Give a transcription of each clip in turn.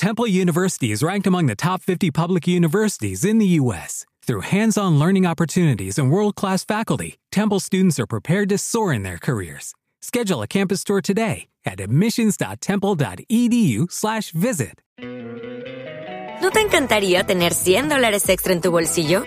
Temple University is ranked among the top 50 public universities in the U.S. Through hands on learning opportunities and world class faculty, Temple students are prepared to soar in their careers. Schedule a campus tour today at admissions.temple.edu/slash visit. ¿No te encantaría tener 100 dólares extra en tu bolsillo?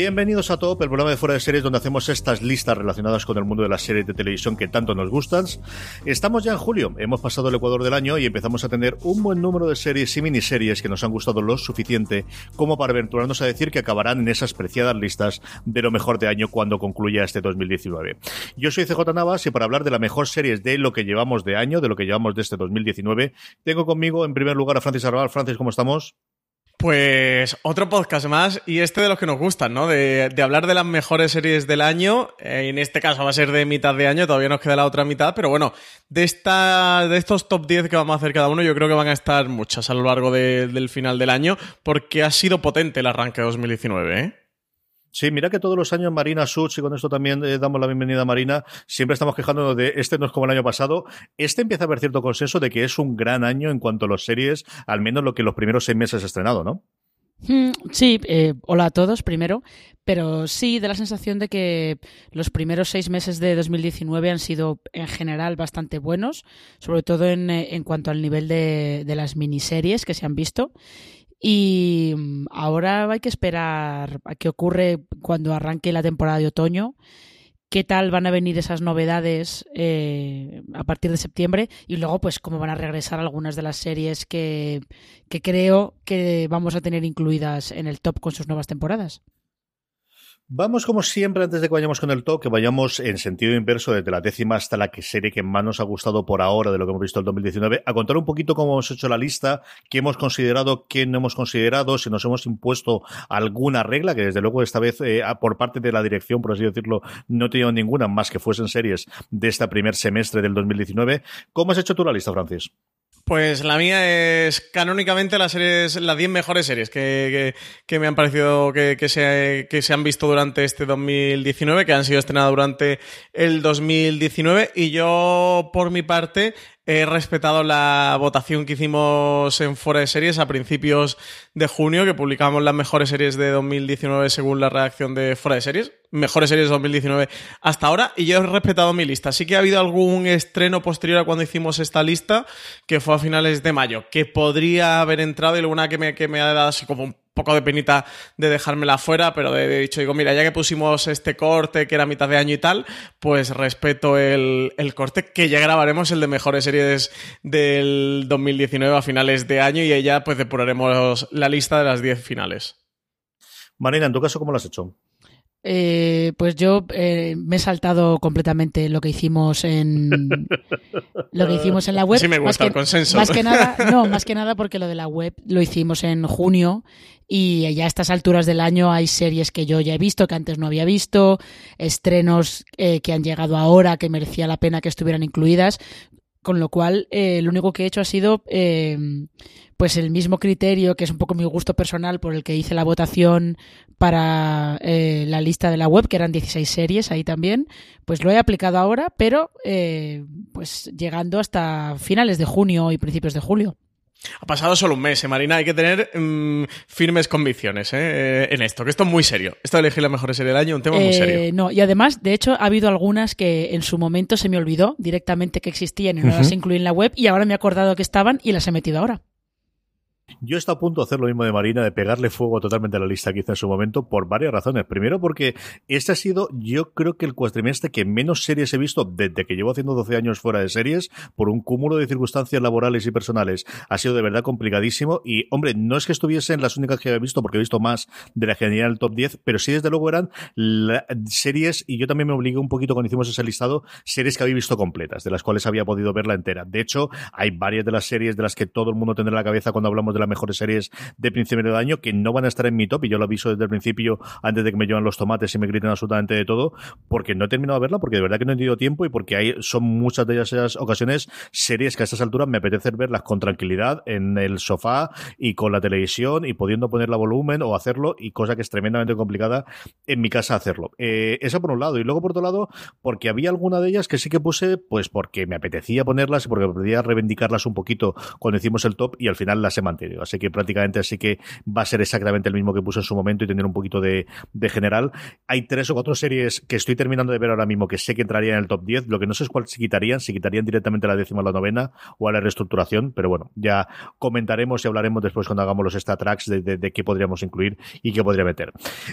Bienvenidos a Top, el programa de fuera de series donde hacemos estas listas relacionadas con el mundo de las series de televisión que tanto nos gustan. Estamos ya en julio, hemos pasado el Ecuador del año y empezamos a tener un buen número de series y miniseries que nos han gustado lo suficiente como para aventurarnos a decir que acabarán en esas preciadas listas de lo mejor de año cuando concluya este 2019. Yo soy CJ Navas y para hablar de la mejor series de lo que llevamos de año, de lo que llevamos de este 2019, tengo conmigo en primer lugar a Francis Arrabal. Francis, ¿cómo estamos? Pues otro podcast más y este de los que nos gustan, ¿no? De, hablar de las mejores series del año. Eh, en este caso va a ser de mitad de año, todavía nos queda la otra mitad, pero bueno, de, esta, de estos top 10 que vamos a hacer cada uno, yo creo que van a estar muchas a lo largo del final del año porque ha sido potente el arranque de 2019, ¿eh? Sí, mira que todos los años Marina Such, y con esto también eh, damos la bienvenida a Marina, siempre estamos quejándonos de este no es como el año pasado. Este empieza a haber cierto consenso de que es un gran año en cuanto a las series, al menos lo que los primeros seis meses ha estrenado, ¿no? Hmm, sí, eh, hola a todos primero, pero sí da la sensación de que los primeros seis meses de 2019 han sido en general bastante buenos, sobre todo en, eh, en cuanto al nivel de, de las miniseries que se han visto. Y mm, ahora hay que esperar a qué ocurre cuando arranque la temporada de otoño, qué tal van a venir esas novedades eh, a partir de septiembre y luego pues cómo van a regresar algunas de las series que, que creo que vamos a tener incluidas en el top con sus nuevas temporadas. Vamos, como siempre, antes de que vayamos con el top, que vayamos en sentido inverso desde la décima hasta la que serie que más nos ha gustado por ahora de lo que hemos visto en 2019, a contar un poquito cómo hemos hecho la lista, qué hemos considerado, qué no hemos considerado, si nos hemos impuesto alguna regla, que desde luego esta vez, eh, por parte de la dirección, por así decirlo, no he tenido ninguna más que fuesen series de este primer semestre del 2019. ¿Cómo has hecho tú la lista, Francis? Pues la mía es canónicamente las series, las 10 mejores series que, me han parecido que, que, se, que se han visto durante este 2019, que han sido estrenadas durante el 2019. Y yo, por mi parte, he respetado la votación que hicimos en Fuera de Series a principios de junio, que publicamos las mejores series de 2019 según la redacción de Fuera de Series. Mejores series de 2019 hasta ahora, y yo he respetado mi lista. Sí que ha habido algún estreno posterior a cuando hicimos esta lista, que fue a finales de mayo, que podría haber entrado y alguna que me, que me ha dado así como un poco de penita de dejármela fuera, pero he dicho, digo, mira, ya que pusimos este corte que era mitad de año y tal, pues respeto el, corte, que ya grabaremos el de mejores series del 2019 a finales de año y ya pues depuraremos la lista de las 10 finales. Marina, en tu caso, ¿cómo lo has hecho? Eh, pues yo eh, me he saltado completamente lo que hicimos en lo que hicimos en la web. Sí me gusta el consenso. Más que nada, no, más que nada porque lo de la web lo hicimos en junio y ya a estas alturas del año hay series que yo ya he visto que antes no había visto, estrenos eh, que han llegado ahora que merecía la pena que estuvieran incluidas, con lo cual lo único que he hecho ha sido pues el mismo criterio, que es un poco mi gusto personal por el que hice la votación para eh, la lista de la web, que eran 16 series ahí también, pues lo he aplicado ahora, pero eh, pues llegando hasta finales de junio y principios de julio. Ha pasado solo un mes, ¿eh, Marina. Hay que tener mm, firmes convicciones ¿eh? en esto, que esto es muy serio. Esto de elegir la mejor serie del año un tema muy serio. No, y además, de hecho, ha habido algunas que en su momento se me olvidó directamente que existían y no las incluí en la web y ahora me he acordado que estaban y las he metido ahora. Yo estoy a punto de hacer lo mismo de Marina, de pegarle fuego totalmente a la lista que hice en su momento, por varias razones. Primero, porque este ha sido, yo creo que el cuatrimestre que menos series he visto desde que llevo haciendo 12 años fuera de series, por un cúmulo de circunstancias laborales y personales. Ha sido de verdad complicadísimo. Y, hombre, no es que estuviesen las únicas que he visto, porque he visto más de la genial top 10, pero sí, desde luego, eran series, y yo también me obligué un poquito cuando hicimos ese listado, series que había visto completas, de las cuales había podido verla entera. De hecho, hay varias de las series de las que todo el mundo tendrá la cabeza cuando hablamos de las mejores series de principio de año que no van a estar en mi top y yo lo aviso desde el principio antes de que me llevan los tomates y me griten absolutamente de todo porque no he terminado de verla porque de verdad que no he tenido tiempo y porque hay son muchas de esas ocasiones series que a estas alturas me apetece verlas con tranquilidad en el sofá y con la televisión y pudiendo ponerla volumen o hacerlo y cosa que es tremendamente complicada en mi casa hacerlo. Eh, eso por un lado y luego por otro lado porque había alguna de ellas que sí que puse pues porque me apetecía ponerlas y porque apetecía reivindicarlas un poquito cuando hicimos el top y al final las he mantenido. Así que prácticamente así que va a ser exactamente el mismo que puse en su momento y tener un poquito de, general. Hay tres o cuatro series que estoy terminando de ver ahora mismo que sé que entrarían en el top 10. Lo que no sé es cuál se quitarían, si quitarían directamente la décima o la novena o a la reestructuración, pero bueno, ya comentaremos y hablaremos después cuando hagamos los stat tracks de, qué podríamos incluir y qué podría meter.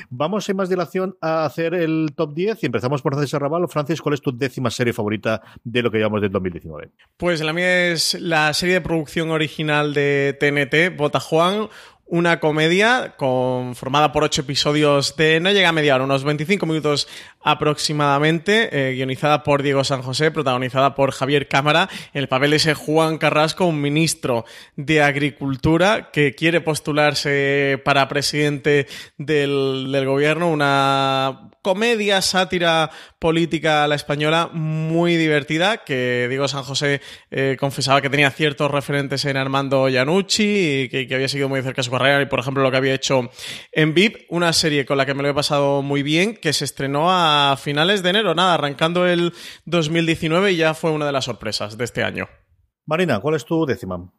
Vamos sin más dilación a hacer el top 10 y empezamos por Francis Arrabal. Francis, ¿cuál es tu décima serie favorita de lo que llevamos del 2019? Pues la mía es la serie de producción original de TNT, Bota Juan, una comedia conformada por ocho episodios de no llega a media hora, unos 25 minutos aproximadamente, eh, guionizada por Diego San José, protagonizada por Javier Cámara, el papel de ese Juan Carrasco, un ministro de Agricultura que quiere postularse para presidente del, del gobierno, una comedia, sátira política a la española muy divertida, que Diego San José eh, confesaba que tenía ciertos referentes en Armando Iannucci y que, había seguido muy cerca su y, por ejemplo, lo que había hecho en VIP, una serie con la que me lo he pasado muy bien, que se estrenó a finales de enero, nada, arrancando el 2019 y ya fue una de las sorpresas de este año. Marina, ¿cuál es tu décima?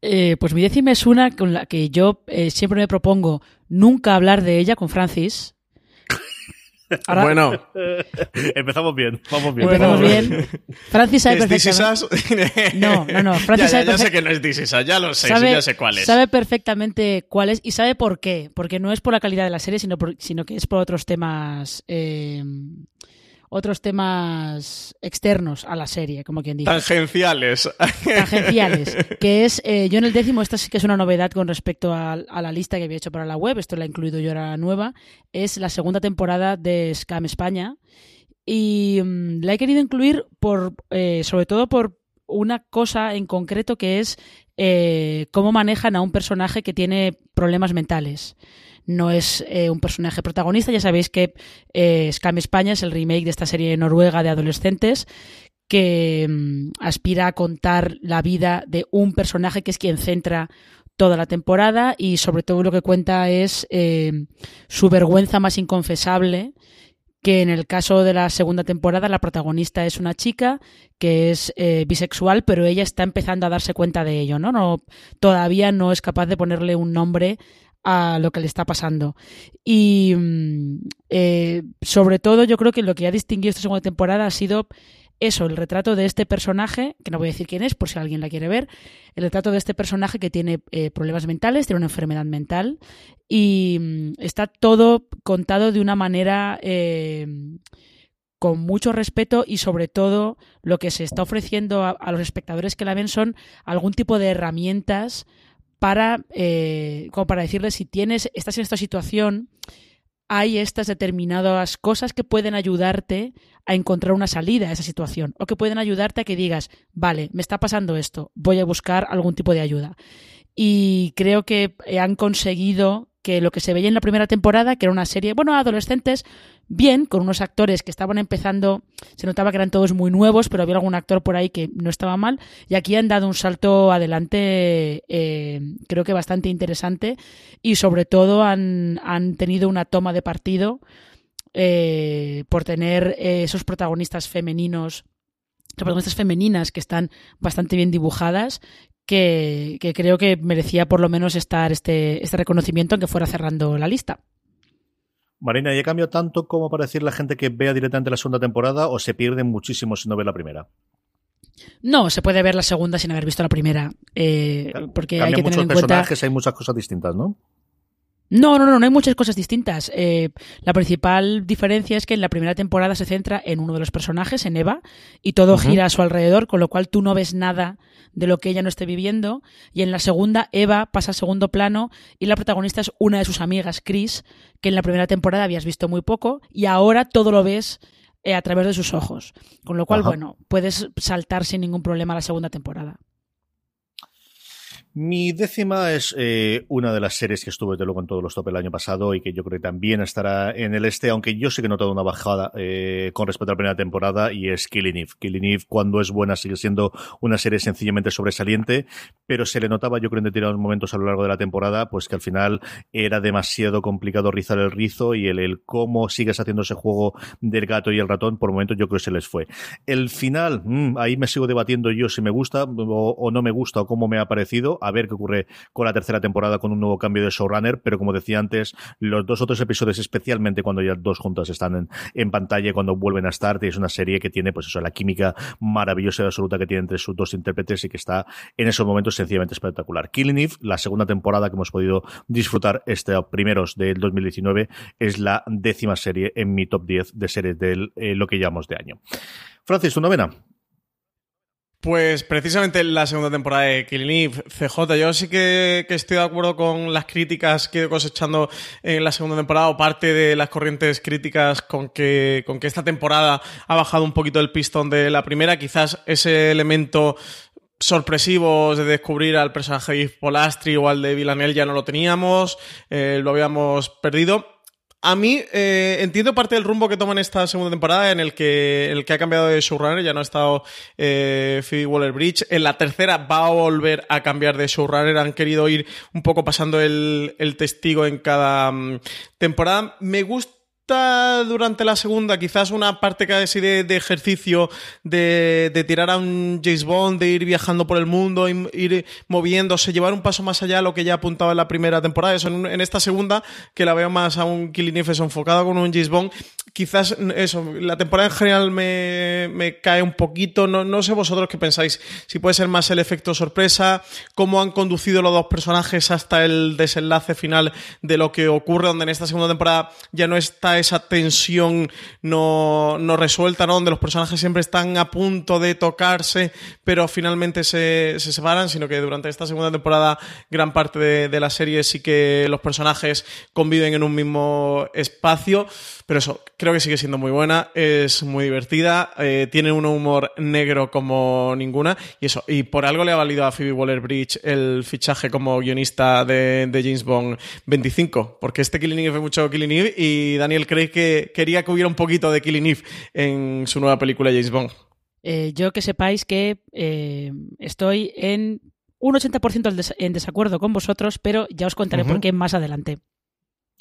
Eh, pues mi décima es una con la que yo eh, siempre me propongo nunca hablar de ella con Francis, bueno, empezamos bien, vamos bien. Empezamos bien. Francis sabe perfectamente. No, no, no. Francis ya, ya, sé que no es This ya lo sé, ya sé cuál es. Sabe perfectamente cuál es y sabe por qué. Porque no es por la calidad de la serie, sino, sino que es por otros temas eh, otros temas externos a la serie, como quien dice. Tangenciales. Tangenciales. Que es, eh, yo en el décimo, esta sí que es una novedad con respecto a, la lista que había hecho para la web, esto la he incluido yo ahora nueva, es la segunda temporada de Scam España. Y mm, la he querido incluir por, eh, sobre todo por una cosa en concreto que es eh, cómo manejan a un personaje que tiene problemas mentales no es eh, un personaje protagonista. Ya sabéis que eh, Scam España es el remake de esta serie noruega de adolescentes que mm, aspira a contar la vida de un personaje que es quien centra toda la temporada y sobre todo lo que cuenta es eh, su vergüenza más inconfesable que en el caso de la segunda temporada la protagonista es una chica que es bisexual, pero ella está empezando a darse cuenta de ello, ¿no? ¿no? Todavía no es capaz de ponerle un nombre a lo que le está pasando. Y mm, eh, sobre todo yo creo que lo que ha distinguido esta segunda temporada ha sido eso, el retrato de este personaje, que no voy a decir quién es por si alguien la quiere ver, el retrato de este personaje que tiene eh, problemas mentales, tiene una enfermedad mental y mm, está todo contado de una manera... Eh, con mucho respeto y sobre todo lo que se está ofreciendo a, los espectadores que la ven son algún tipo de herramientas para, eh, como para decirle si tienes, estás en esta situación, hay estas determinadas cosas que pueden ayudarte a encontrar una salida a esa situación o que pueden ayudarte a que digas, vale, me está pasando esto, voy a buscar algún tipo de ayuda. Y creo que han conseguido que lo que se veía en la primera temporada, que era una serie, bueno, adolescentes, bien, con unos actores que estaban empezando, se notaba que eran todos muy nuevos, pero había algún actor por ahí que no estaba mal, y aquí han dado un salto adelante, eh, creo que bastante interesante, y sobre todo han, han tenido una toma de partido eh, por tener eh, esos protagonistas femeninos protagonistas femeninas que están bastante bien dibujadas que, creo que merecía por lo menos estar este, este reconocimiento aunque fuera cerrando la lista. Marina, ¿y cambio tanto como para decir la gente que vea directamente la segunda temporada o se pierde muchísimo si no ve la primera? No, se puede ver la segunda sin haber visto la primera. Eh, porque hay que muchos tener en personajes, hay muchas cosas distintas, ¿no? No, no, no, no hay muchas cosas distintas. Eh, la principal diferencia es que en la primera temporada se centra en uno de los personajes, en Eva, y todo gira a su alrededor, con lo cual tú no ves nada de lo que ella no esté viviendo. Y en la segunda, Eva pasa a segundo plano y la protagonista es una de sus amigas, Chris, que en la primera temporada habías visto muy poco y ahora todo lo ves eh, a través de sus ojos. Con lo cual, bueno, puedes saltar sin ningún problema a la segunda temporada. Mi décima es eh, una de las series que estuve de luego en todos los top el año pasado y que yo creo que también estará en el este, aunque yo sí que he notado una bajada eh, con respecto a la primera temporada y es Killing Eve. Killing Eve, cuando es buena, sigue siendo una serie sencillamente sobresaliente, pero se le notaba, yo creo, en determinados momentos a lo largo de la temporada, pues que al final era demasiado complicado rizar el rizo y el, cómo sigues haciendo ese juego del gato y el ratón, por momentos yo creo que se les fue. El final, mm, ahí me sigo debatiendo yo si me gusta o, o no me gusta o cómo me ha parecido a ver qué ocurre con la tercera temporada con un nuevo cambio de showrunner, pero como decía antes, los dos otros episodios, especialmente cuando ya dos juntas están en, en pantalla, cuando vuelven a estar, es una serie que tiene, pues eso, la química maravillosa y absoluta que tiene entre sus dos intérpretes y que está en esos momentos sencillamente espectacular. Killing Eve, la segunda temporada que hemos podido disfrutar este primeros del 2019, es la décima serie en mi top 10 de series de eh, lo que llamamos de año. Francis, tu novena. Pues precisamente la segunda temporada de Killing Eve, CJ, yo sí que, estoy de acuerdo con las críticas que he cosechando en la segunda temporada o parte de las corrientes críticas con que, con que esta temporada ha bajado un poquito el pistón de la primera. Quizás ese elemento sorpresivo de descubrir al personaje de Polastri o al de Villanelle ya no lo teníamos, eh, lo habíamos perdido a mí eh, entiendo parte del rumbo que toman esta segunda temporada en el que, el que ha cambiado de showrunner, ya no ha estado eh, Phoebe Waller-Bridge. En la tercera va a volver a cambiar de showrunner, han querido ir un poco pasando el, testigo en cada mm, temporada. Me gusta durante la segunda quizás una parte casi de, de ejercicio de, tirar a un James Bond, de ir viajando por el mundo, ir moviéndose, llevar un paso más allá de lo que ya apuntaba en la primera temporada. Eso en, esta segunda, que la veo más a un Killing Eve enfocado con un James Bond, quizás eso, la temporada en general me, me cae un poquito. No, no, sé vosotros qué pensáis. Si puede ser más el efecto sorpresa, cómo han conducido los dos personajes hasta el desenlace final de lo que ocurre, donde en esta segunda temporada ya no está esa tensión no, no resuelta, ¿no? Donde los personajes siempre están a punto de tocarse, pero finalmente se, se separan, sino que durante esta segunda temporada gran parte de, la serie sí que los personajes conviven en un mismo espacio. Pero eso, creo que sigue siendo muy buena, es muy divertida, eh, tiene un humor negro como ninguna, y eso, y por algo le ha valido a Phoebe Waller-Bridge el fichaje como guionista de, James Bond 25, porque este Killing Eve fue mucho Killing Eve, y Daniel Craig que quería que hubiera un poquito de Killing Eve en su nueva película James Bond. Eh, yo que sepáis que eh, estoy en un 80% en desacuerdo con vosotros, pero ya os contaré por qué más adelante.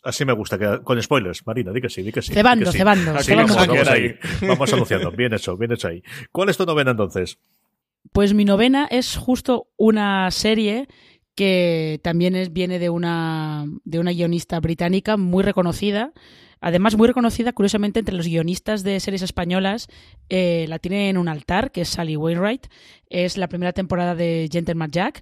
Así me gusta, que, con spoilers, Marina, di que sí, di que sí. Cebando, cebando. vamos, ahí. vamos anunciando. Bien hecho, bien hecho ahí. ¿Cuál es tu novena entonces? Pues mi novena es justo una serie que también es, viene de una, de una guionista británica muy reconocida. Además, muy reconocida, curiosamente, entre los guionistas de series españolas, eh, la tiene en un altar, que es Sally Wainwright. Es la primera temporada de Gentleman Jack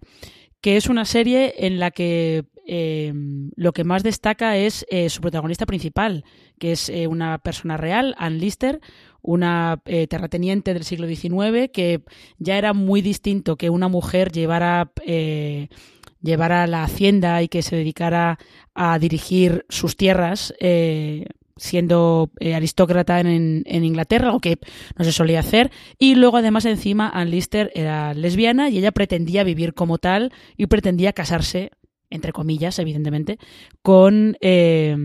que es una serie en la que eh, lo que más destaca es eh, su protagonista principal, que es una persona real, Ann Lister, una terrateniente del siglo XIX, que ya era muy distinto que una mujer llevara, llevara la hacienda y que se dedicara a dirigir sus tierras siendo eh, aristócrata en, en, Inglaterra, o que no se solía hacer. Y luego, además, encima, Anne Lister era lesbiana y ella pretendía vivir como tal y pretendía casarse entre comillas, evidentemente, con, eh,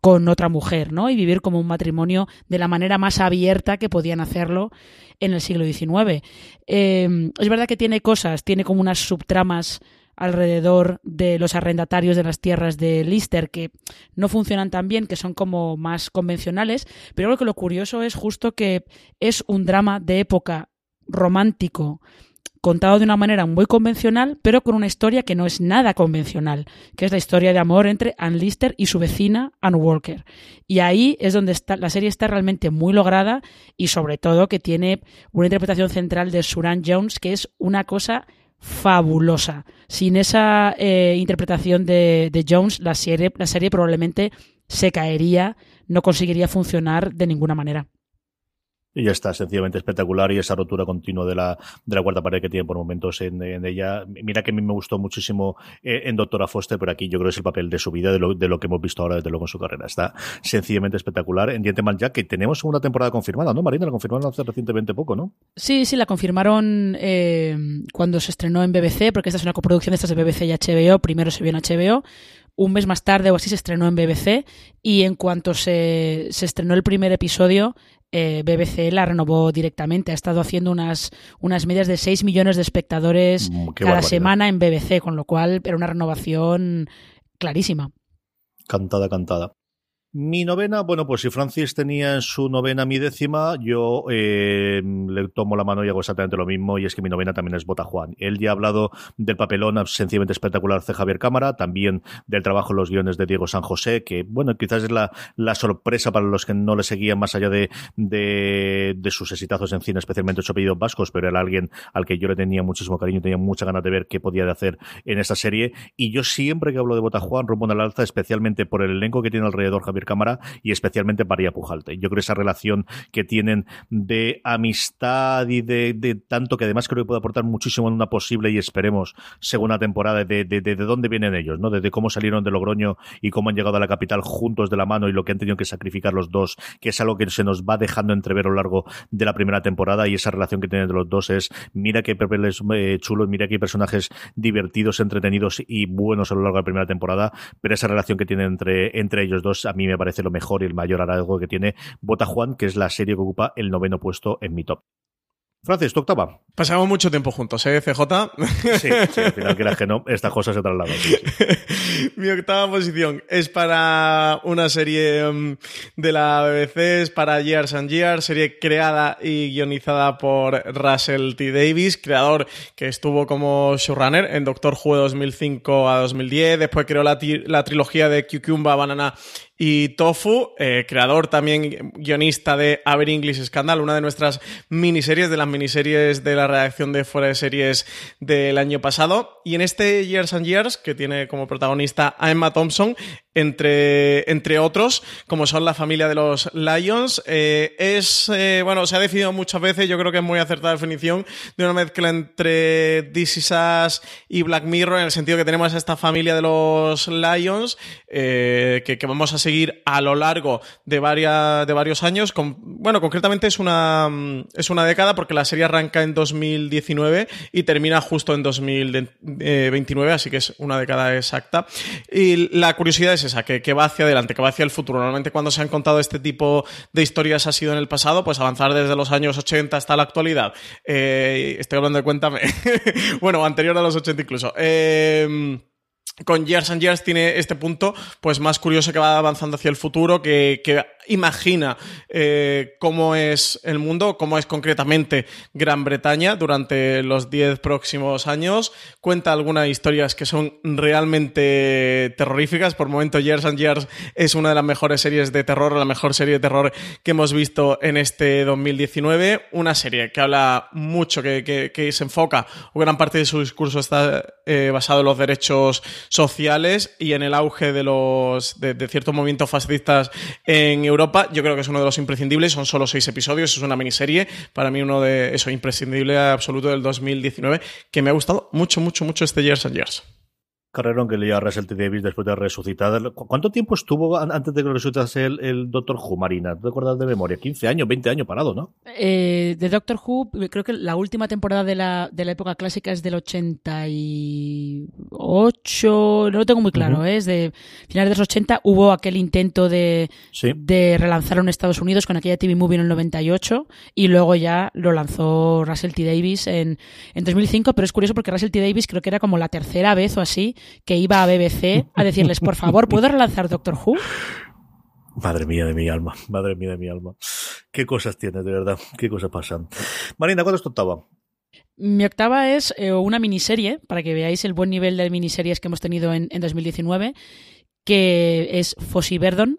con otra mujer, ¿no? Y vivir como un matrimonio de la manera más abierta que podían hacerlo en el siglo XIX. Eh, es verdad que tiene cosas, tiene como unas subtramas alrededor de los arrendatarios de las tierras de Lister que no funcionan tan bien, que son como más convencionales, pero lo que lo curioso es justo que es un drama de época romántico contado de una manera muy convencional, pero con una historia que no es nada convencional, que es la historia de amor entre Ann Lister y su vecina Ann Walker. Y ahí es donde está, la serie está realmente muy lograda y sobre todo que tiene una interpretación central de Suran Jones que es una cosa fabulosa. Sin esa eh, interpretación de, de Jones, la serie, la serie probablemente se caería, no conseguiría funcionar de ninguna manera. Y está, sencillamente espectacular y esa rotura continua de la, de la cuarta pared que tiene por momentos en, ella. Mira que a mí me gustó muchísimo eh, en Doctora Foster, pero aquí yo creo que es el papel de su vida, de lo, de lo que hemos visto ahora desde luego en su carrera. Está sencillamente espectacular. En Gentleman Jack, que tenemos una temporada confirmada, ¿no, Marina? La confirmaron hace recientemente poco, ¿no? Sí, sí, la confirmaron eh, cuando se estrenó en BBC, porque esta es una coproducción de estas de BBC y HBO. Primero se vio en HBO un mes más tarde o así se estrenó en BBC y en cuanto se, se estrenó el primer episodio, eh, BBC la renovó directamente. Ha estado haciendo unas, unas medias de 6 millones de espectadores mm, cada semana en BBC, con lo cual era una renovación clarísima. Cantada, cantada. Mi novena, bueno, pues si Francis tenía en su novena mi décima, yo eh, le tomo la mano y hago exactamente lo mismo, y es que mi novena también es Bota Juan. Él ya ha hablado del papelón sencillamente espectacular de Javier Cámara, también del trabajo en los guiones de Diego San José, que, bueno, quizás es la, sorpresa para los que no le seguían más allá de, de, de sus exitazos en cine, especialmente ocho apellidos vascos, pero era alguien al que yo le tenía muchísimo cariño, tenía muchas ganas de ver qué podía hacer en esta serie, y yo siempre que hablo de Bota Juan rompo una alza, especialmente por el elenco que tiene alrededor Javier Cámara y especialmente María Pujalte. Yo creo esa relación que tienen de amistad y de, tanto que además creo que puede aportar muchísimo en una posible y esperemos segunda temporada de, de, de, dónde vienen ellos, ¿no? Desde cómo salieron de Logroño y cómo han llegado a la capital juntos de la mano y lo que han tenido que sacrificar los dos, que es algo que se nos va dejando entrever a lo largo de la primera temporada y esa relación que tienen de los dos es mira qué papeles eh, chulos, mira qué personajes divertidos, entretenidos y buenos a lo largo de la primera temporada, pero esa relación que tienen entre, entre ellos dos a mí me parece lo mejor y el mayor hallazgo que tiene Bota Juan, que es la serie que ocupa el noveno puesto en mi top. Francis, tu octava. Pasamos mucho tiempo juntos, ¿eh, CJ? Sí, sí al final que que no, estas cosas se trasladan. Mi octava posición es para una serie um, de la BBC, es para Years and Years, serie creada y guionizada por Russell T. Davis, creador que estuvo como showrunner en Doctor Who de 2005 a 2010, después creó la, la trilogía de Cucumba, Banana y Tofu, eh, creador también guionista de Aver English Scandal, una de nuestras miniseries, de las miniseries de la redacción de Fuera de Series del año pasado. Y en este Years and Years, que tiene como protagonista a Emma Thompson, entre, entre otros, como son la familia de los Lions. Eh, es, eh, bueno, se ha decidido muchas veces, yo creo que es muy acertada definición, de una mezcla entre This Is Us y Black Mirror, en el sentido que tenemos a esta familia de los Lions, eh, que, que, vamos a seguir a lo largo de, varias, de varios años. Bueno, concretamente es una, es una década porque la serie arranca en 2019 y termina justo en 2029, así que es una década exacta. Y la curiosidad es esa, que, va hacia adelante, que va hacia el futuro. Normalmente cuando se han contado este tipo de historias ha sido en el pasado, pues avanzar desde los años 80 hasta la actualidad. Eh, estoy hablando de cuéntame. bueno, anterior a los 80 incluso. Eh, con Years and Years tiene este punto pues más curioso que va avanzando hacia el futuro, que, que imagina eh, cómo es el mundo, cómo es concretamente Gran Bretaña durante los 10 próximos años. Cuenta algunas historias que son realmente terroríficas. Por momento, Years and Years es una de las mejores series de terror, la mejor serie de terror que hemos visto en este 2019. Una serie que habla mucho, que, se enfoca, o gran parte de su discurso está eh, basado en los derechos sociales y en el auge de los de, de ciertos movimientos fascistas en Europa, yo creo que es uno de los imprescindibles, son solo seis episodios, es una miniserie, para mí uno de eso, imprescindible absoluto del 2019, que me ha gustado mucho, mucho, mucho este Years and Years carrerón que leía Russell T. Davis después de resucitar. ¿Cuánto tiempo estuvo antes de que resucitase el, el Doctor Who, Marina? ¿Te acuerdas de memoria? 15 años, 20 años parado, ¿no? Eh, de Doctor Who, creo que la última temporada de la, de la época clásica es del 88, no lo tengo muy claro, ¿eh? es de finales de los 80. Hubo aquel intento de, de relanzarlo en Estados Unidos con aquella TV Movie en el 98 y luego ya lo lanzó Russell T. Davis en, en 2005, pero es curioso porque Russell T. Davis creo que era como la tercera vez o así que iba a BBC a decirles, por favor, ¿puedo relanzar Doctor Who? Madre mía de mi alma, madre mía de mi alma. Qué cosas tienes, de verdad, qué cosas pasan. Marina, ¿cuándo es tu octava? Mi octava es eh, una miniserie, para que veáis el buen nivel de miniseries que hemos tenido en, en 2019, que es Fossi Verdon.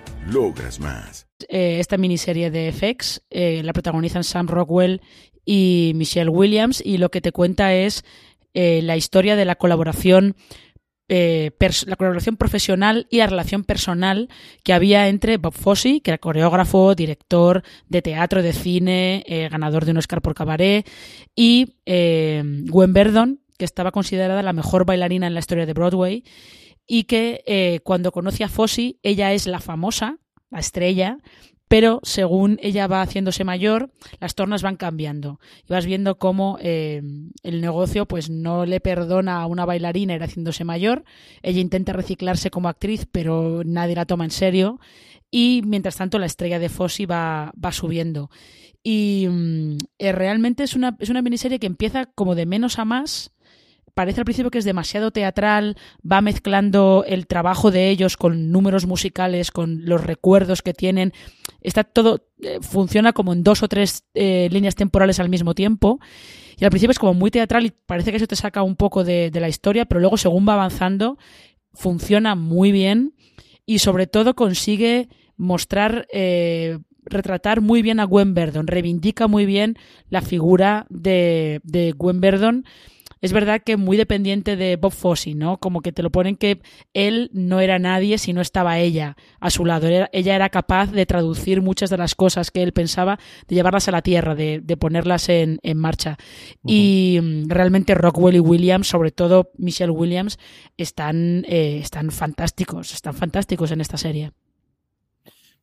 Logras más. eh, esta miniserie de FX, eh, la protagonizan Sam Rockwell y Michelle Williams, y lo que te cuenta es eh, la historia de la colaboración. la colaboración profesional y la relación personal que había entre Bob Fosse, que era coreógrafo, director de teatro, de cine, ganador de un Oscar por cabaret, y Gwen Verdon, que estaba considerada la mejor bailarina en la historia de Broadway, y que eh, cuando conoce a Fosse, ella es la famosa, la estrella, pero según ella va haciéndose mayor, las tornas van cambiando. Y vas viendo cómo eh, el negocio pues no le perdona a una bailarina ir haciéndose mayor. Ella intenta reciclarse como actriz, pero nadie la toma en serio. Y mientras tanto, la estrella de Fossi va, va subiendo. Y mm, eh, realmente es una, es una miniserie que empieza como de menos a más parece al principio que es demasiado teatral, va mezclando el trabajo de ellos con números musicales, con los recuerdos que tienen. Está todo, eh, funciona como en dos o tres eh, líneas temporales al mismo tiempo. Y al principio es como muy teatral y parece que eso te saca un poco de, la historia, pero luego según va avanzando, funciona muy bien y sobre todo consigue mostrar eh, retratar muy bien a Gwen Verdon, reivindica muy bien la figura de, de Gwen Verdon. Es verdad que muy dependiente de Bob Fosse, ¿no? Como que te lo ponen que él no era nadie si no estaba ella a su lado. Ella era capaz de traducir muchas de las cosas que él pensaba, de llevarlas a la tierra, de, de ponerlas en, en marcha. Y mm, realmente Rockwell y Williams, sobre todo Michelle Williams, están, eh, están fantásticos, están fantásticos en esta serie.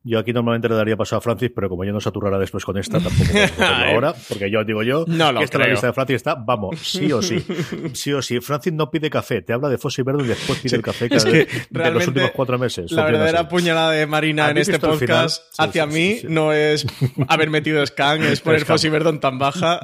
Yo aquí normalmente le daría paso a Francis, pero como ya nos saturará después con esta, tampoco hacerlo ahora, porque yo digo yo No que esta es la creo. lista de Francis está, vamos, sí o sí. Sí o sí. Francis no pide café, te habla de Fossi Verde y después pide el café Es cada- de los últimos cuatro meses. La verdadera así. puñalada de Marina en ¿Habéis este podcast Sí, hacia sí, mí sí, no es haber metido Scan, es poner. Fossi Verdon tan baja.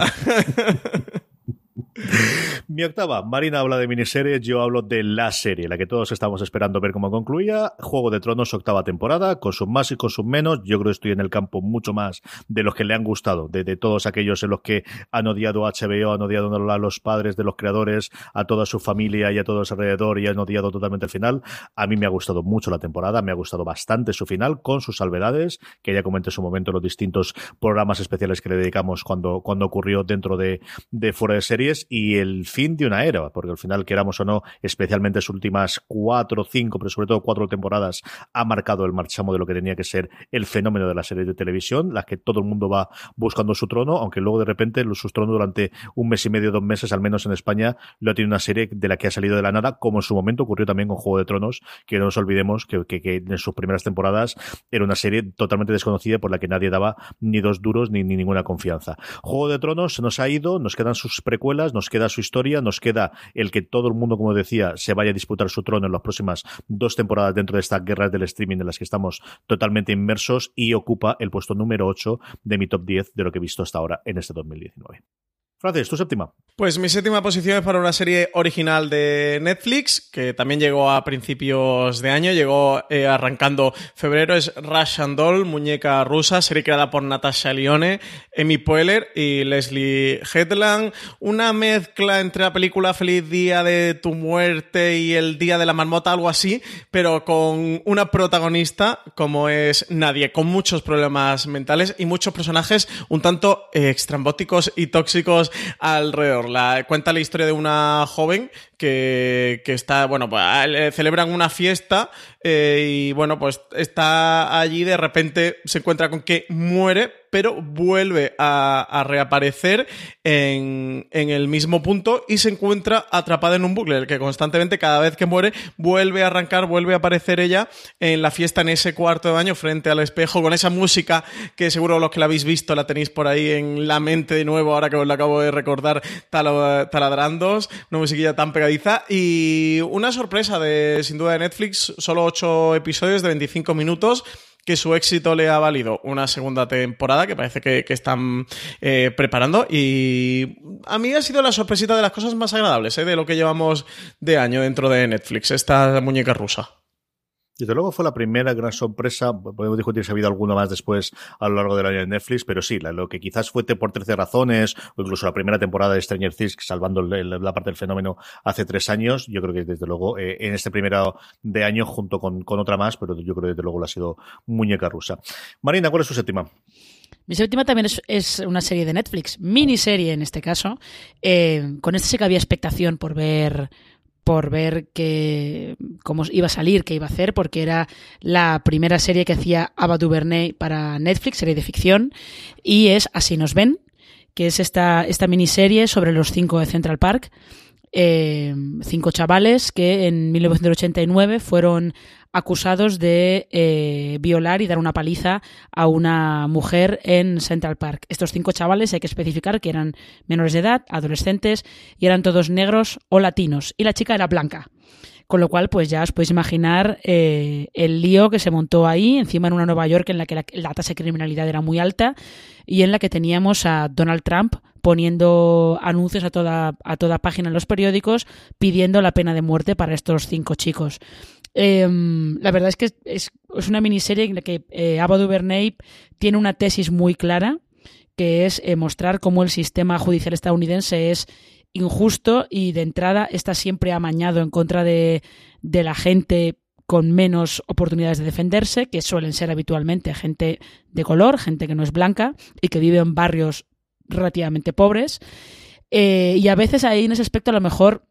Mi octava, Marina habla de miniseries, yo hablo de la serie, la que todos estamos esperando ver cómo concluía. Juego de Tronos, octava temporada, con sus más y con sus menos. Yo creo que estoy en el campo mucho más de los que le han gustado, de, todos aquellos en los que han odiado a HBO, han odiado a los padres de los creadores, a toda su familia y a todo su alrededor y han odiado totalmente el final. A mí me ha gustado mucho la temporada, me ha gustado bastante su final, con sus salvedades, que ya comenté en su momento en los distintos programas especiales que le dedicamos cuando, cuando ocurrió dentro de, de fuera de series y el fin de una era, porque al final, queramos o no, especialmente sus últimas cuatro, cinco, pero sobre todo cuatro temporadas, ha marcado el marchamo de lo que tenía que ser el fenómeno de la serie de televisión, las que todo el mundo va buscando su trono, aunque luego de repente sus tronos durante un mes y medio, dos meses, al menos en España, lo ha tenido una serie de la que ha salido de la nada, como en su momento ocurrió también con Juego de Tronos, que no nos olvidemos que, que- que en sus primeras temporadas era una serie totalmente desconocida por la que nadie daba ni dos duros ni, ni ninguna confianza. Juego de Tronos se nos ha ido, nos quedan sus precuelas, nos queda su historia, nos queda el que todo el mundo, como decía, se vaya a disputar su trono en las próximas dos temporadas dentro de estas guerras del streaming en las que estamos totalmente inmersos y ocupa el puesto número 8 de mi top 10 de lo que he visto hasta ahora en este 2019. Francis, tu séptima. Pues mi séptima posición es para una serie original de Netflix, que también llegó a principios de año, llegó eh, arrancando febrero, es Rush and Doll, muñeca rusa, serie creada por Natasha Lione, Amy Poehler y Leslie Headland, una mezcla entre la película Feliz Día de tu muerte y El Día de la Marmota, algo así, pero con una protagonista como es Nadie, con muchos problemas mentales y muchos personajes un tanto eh, extrambóticos y tóxicos alrededor. La, cuenta la historia de una joven que, que está, bueno, pues celebran una fiesta eh, y bueno, pues está allí, de repente se encuentra con que muere, pero vuelve a, reaparecer en, el mismo punto y se encuentra atrapada en un bucle, el que constantemente, cada vez que muere, vuelve a arrancar, vuelve a aparecer ella en la fiesta en ese cuarto de baño frente al espejo, con esa música que seguro los que la habéis visto la tenéis por ahí en la mente de nuevo, ahora que os la acabo de recordar, taladrandos, una musiquilla tan pegadiza. Y una sorpresa de, sin duda, de Netflix, solo ocho episodios de 25 minutos que su éxito le ha valido una segunda temporada que parece que, están eh, preparando y a mí ha sido la sorpresita de las cosas más agradables eh, de lo que llevamos de año dentro de Netflix, esta muñeca rusa. Desde luego fue la primera gran sorpresa. Podemos discutir si ha habido alguna más después a lo largo del año de Netflix, pero sí, lo que quizás fue por 13 razones, o incluso la primera temporada de Stranger Things, salvando la parte del fenómeno hace tres años, yo creo que desde luego eh, en este primero de año, junto con, otra más, pero yo creo que desde luego la ha sido muñeca rusa. Marina, ¿cuál es su séptima? Mi séptima también es, una serie de Netflix, miniserie en este caso. Eh, con esta sí que había expectación por ver por ver que, cómo iba a salir, qué iba a hacer, porque era la primera serie que hacía Ava DuVernay para Netflix, serie de ficción, y es Así nos ven, que es esta, esta miniserie sobre los cinco de Central Park, eh, cinco chavales que en 1989 fueron acusados de eh, violar y dar una paliza a una mujer en Central Park. Estos cinco chavales hay que especificar que eran menores de edad, adolescentes, y eran todos negros o latinos. Y la chica era blanca. Con lo cual, pues ya os podéis imaginar eh, el lío que se montó ahí, encima en una Nueva York en la que la, tasa de criminalidad era muy alta y en la que teníamos a Donald Trump poniendo anuncios a toda, a toda página en los periódicos pidiendo la pena de muerte para estos cinco chicos. Em, la verdad es que es, una miniserie en la que eh, Ava DuVernay tiene una tesis muy clara, que es eh, mostrar cómo el sistema judicial estadounidense es injusto y de entrada está siempre amañado en contra de, de la gente con menos oportunidades de defenderse, que suelen ser habitualmente gente de color, gente que no es blanca y que vive en barrios relativamente pobres. Eh, y a veces ahí en ese aspecto a lo mejor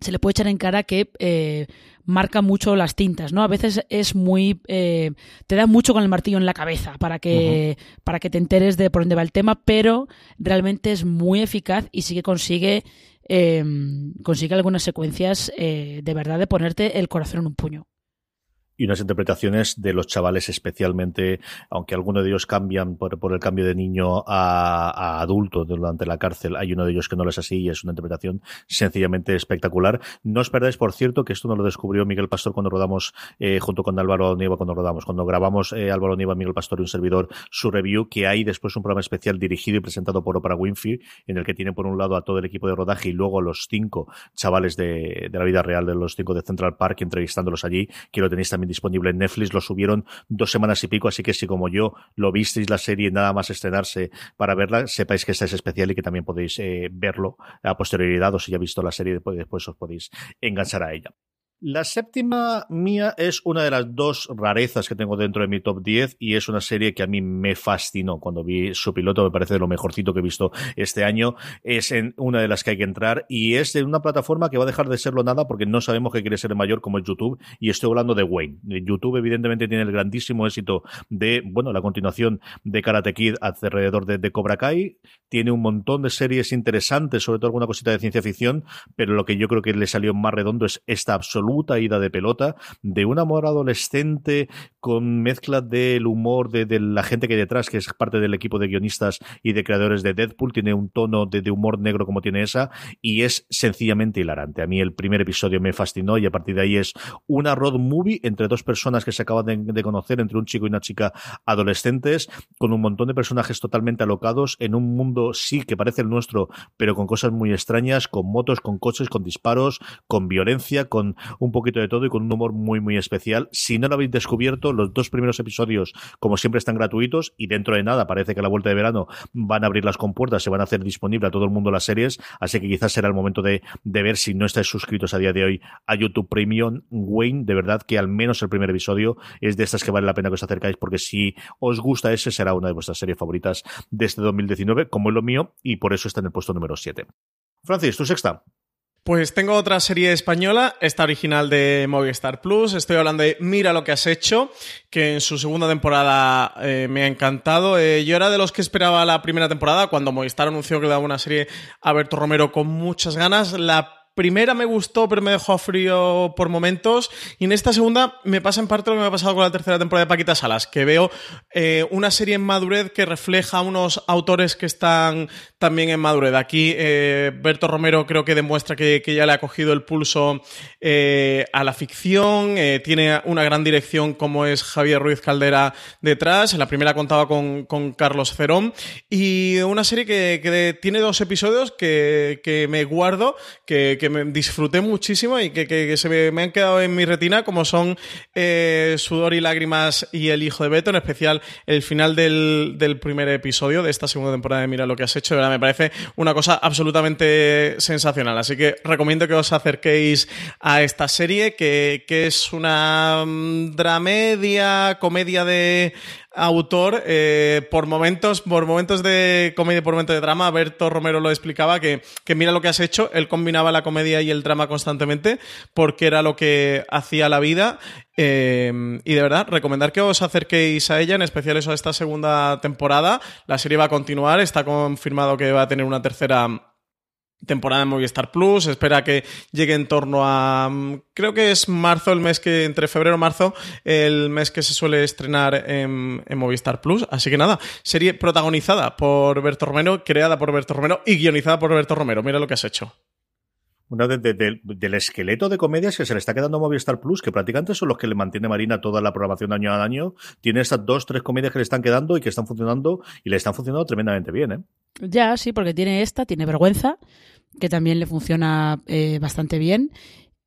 se le puede echar en cara que eh, marca mucho las tintas, ¿no? A veces es muy... Eh, te da mucho con el martillo en la cabeza para que, para que te enteres de por dónde va el tema, pero realmente es muy eficaz y sí que consigue, em, consigue algunas secuencias eh, de verdad de ponerte el corazón en un puño y unas interpretaciones de los chavales especialmente, aunque algunos de ellos cambian por, el cambio de niño a, adulto durante la cárcel, hay uno de ellos que no lo es así y es una interpretación sencillamente espectacular. No os perdáis, por cierto, que esto no lo descubrió Miguel Pastor cuando rodamos eh, junto con Álvaro Nieva, cuando rodamos, cuando grabamos eh, Álvaro Nieva, Miguel Pastor y un servidor su review, que hay después un programa especial dirigido y presentado por Oprah Winfrey, en el que tiene por un lado a todo el equipo de rodaje y luego a los cinco chavales de, de la vida real de los cinco de Central Park entrevistándolos allí, que lo tenéis también disponible en Netflix, lo subieron dos semanas y pico, así que si como yo lo visteis la serie nada más estrenarse para verla, sepáis que esta es especial y que también podéis eh, verlo a posterioridad o si ya visto la serie después, después os podéis enganchar a ella. La séptima mía es una de las dos rarezas que tengo dentro de mi top 10 y es una serie que a mí me fascinó cuando vi su piloto, me parece de lo mejorcito que he visto este año. Es en una de las que hay que entrar y es de una plataforma que va a dejar de serlo nada porque no sabemos qué quiere ser mayor como es YouTube y estoy hablando de Wayne. YouTube evidentemente tiene el grandísimo éxito de, bueno, la continuación de Karate Kid alrededor de, de Cobra Kai. Tiene un montón de series interesantes, sobre todo alguna cosita de ciencia ficción, pero lo que yo creo que le salió más redondo es esta absoluta ida de pelota de un amor adolescente con mezcla del humor de, la gente que hay detrás, que es parte del equipo de guionistas y de creadores de Deadpool, tiene un tono de, humor negro como tiene esa y es sencillamente hilarante. A mí el primer episodio me fascinó y a partir de ahí es una road movie entre dos personas que se acaban de, conocer, entre un chico y una chica adolescentes, con un montón de personajes totalmente alocados en un mundo sí que parece el nuestro, pero con cosas muy extrañas, con motos, con coches, con disparos, con violencia, con un poquito de todo y con un humor muy, muy especial. Si no lo habéis descubierto, los dos primeros episodios, como siempre, están gratuitos y dentro de nada parece que a la vuelta de verano van a abrir las compuertas, se van a hacer disponible a todo el mundo las series, así que quizás será el momento de, de ver si no estáis suscritos a día de hoy a YouTube Premium. Wayne, de verdad que al menos el primer episodio es de estas que vale la pena que os acercáis porque si os gusta ese será una de vuestras series favoritas de este 2019, como es lo mío y por eso está en el puesto número 7. Francis, tu sexta. Pues tengo otra serie española, esta original de Movistar Plus. Estoy hablando de Mira lo que has hecho, que en su segunda temporada eh, me ha encantado. Eh, yo era de los que esperaba la primera temporada, cuando Movistar anunció que le daba una serie a Berto Romero con muchas ganas. La primera me gustó, pero me dejó frío por momentos. Y en esta segunda me pasa en parte lo que me ha pasado con la tercera temporada de Paquita Salas, que veo eh, una serie en madurez que refleja unos autores que están también en madurez. Aquí eh, Berto Romero creo que demuestra que, ya le ha cogido el pulso eh, a la ficción. tiene una gran dirección como es Javier Ruiz Caldera detrás. En la primera contaba con, Carlos Cerón. Y una serie que, tiene dos episodios que, que me guardo, que que me disfruté muchísimo y que, se me, han quedado en mi retina, como son eh, Sudor y Lágrimas y El Hijo de Beto, en especial el final del, primer episodio de esta segunda temporada de Mira lo que has hecho. De me parece una cosa absolutamente sensacional. Así que recomiendo que os acerquéis a esta serie, que, que es una mm, dramedia, comedia de autor, eh, por momentos, por momentos de comedia, por momentos de drama, Berto Romero lo explicaba, que, que mira lo que has hecho, él combinaba la comedia y el drama constantemente, porque era lo que hacía la vida. Eh, y de verdad, recomendar que os acerquéis a ella, en especial eso a esta segunda temporada. La serie va a continuar, está confirmado que va a tener una tercera temporada de Movistar Plus, espera que llegue en torno a mm, creo que es marzo el mes que entre febrero y marzo el mes que se suele estrenar en, Movistar Plus, así que nada, serie protagonizada por Berto Romero, creada por Berto Romero y guionizada por Berto Romero, mira lo que has hecho. Una del esqueleto de comedias que se le está quedando a Movistar Plus, que prácticamente son los que le mantiene Marina toda la programación año a año. Tiene estas dos, tres comedias que le están quedando y que están funcionando y le están funcionando tremendamente bien, ¿eh? Ya, sí, porque tiene esta, tiene vergüenza, que también le funciona eh, bastante bien.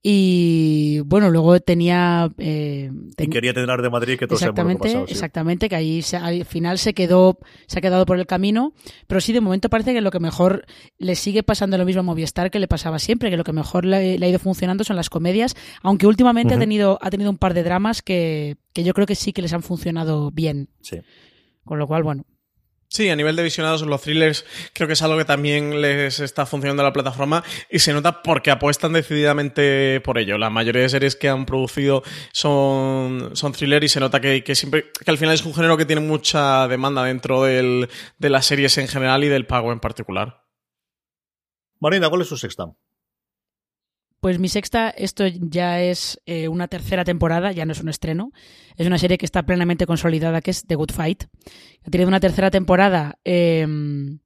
Y bueno, luego tenía. Eh, quería tener de Madrid que todo exactamente, pasado, Exactamente, que ahí al final se quedó, se ha quedado por el camino. Pero sí, de momento parece que lo que mejor le sigue pasando lo mismo a Movistar que le pasaba siempre, que lo que mejor le, ha ido funcionando son las comedias, aunque últimamente ha tenido, ha tenido un par de dramas que, que yo creo que sí que les han funcionado bien. Sí. Con lo cual, bueno, Sí, a nivel de visionados, los thrillers creo que es algo que también les está funcionando a la plataforma y se nota porque apuestan decididamente por ello. La mayoría de series que han producido son, son thriller y se nota que, siempre, que al final es un género que tiene mucha demanda dentro de las series en general y del pago en particular. Marina, ¿cuál es su sexta? Pues mi sexta, esto ya es eh, una tercera temporada, ya no es un estreno. Es una serie que está plenamente consolidada, que es The Good Fight. Ha tenido una tercera temporada em,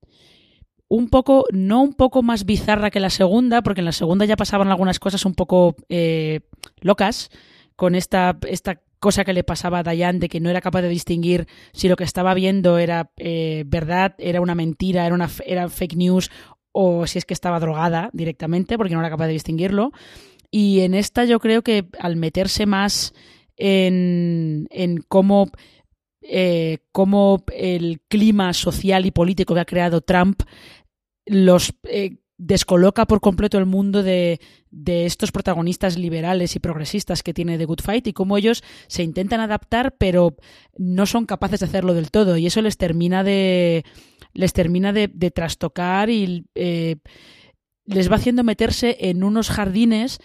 un poco, no un poco más bizarra que la segunda, porque en la segunda ya pasaban algunas cosas un poco eh, locas, con esta, esta cosa que le pasaba a Diane de que no era capaz de distinguir si lo que estaba viendo era eh, verdad, era una mentira, era, una, era fake news o si es que estaba drogada directamente porque no era capaz de distinguirlo. Y en esta yo creo que al meterse más en, en cómo, eh, cómo, el clima social y político que ha creado Trump los eh, descoloca por completo el mundo de, de, estos protagonistas liberales y progresistas que tiene The Good Fight y cómo ellos se intentan adaptar pero no son capaces de hacerlo del todo y eso les termina de les termina de, trastocar y eh, les va haciendo meterse en unos jardines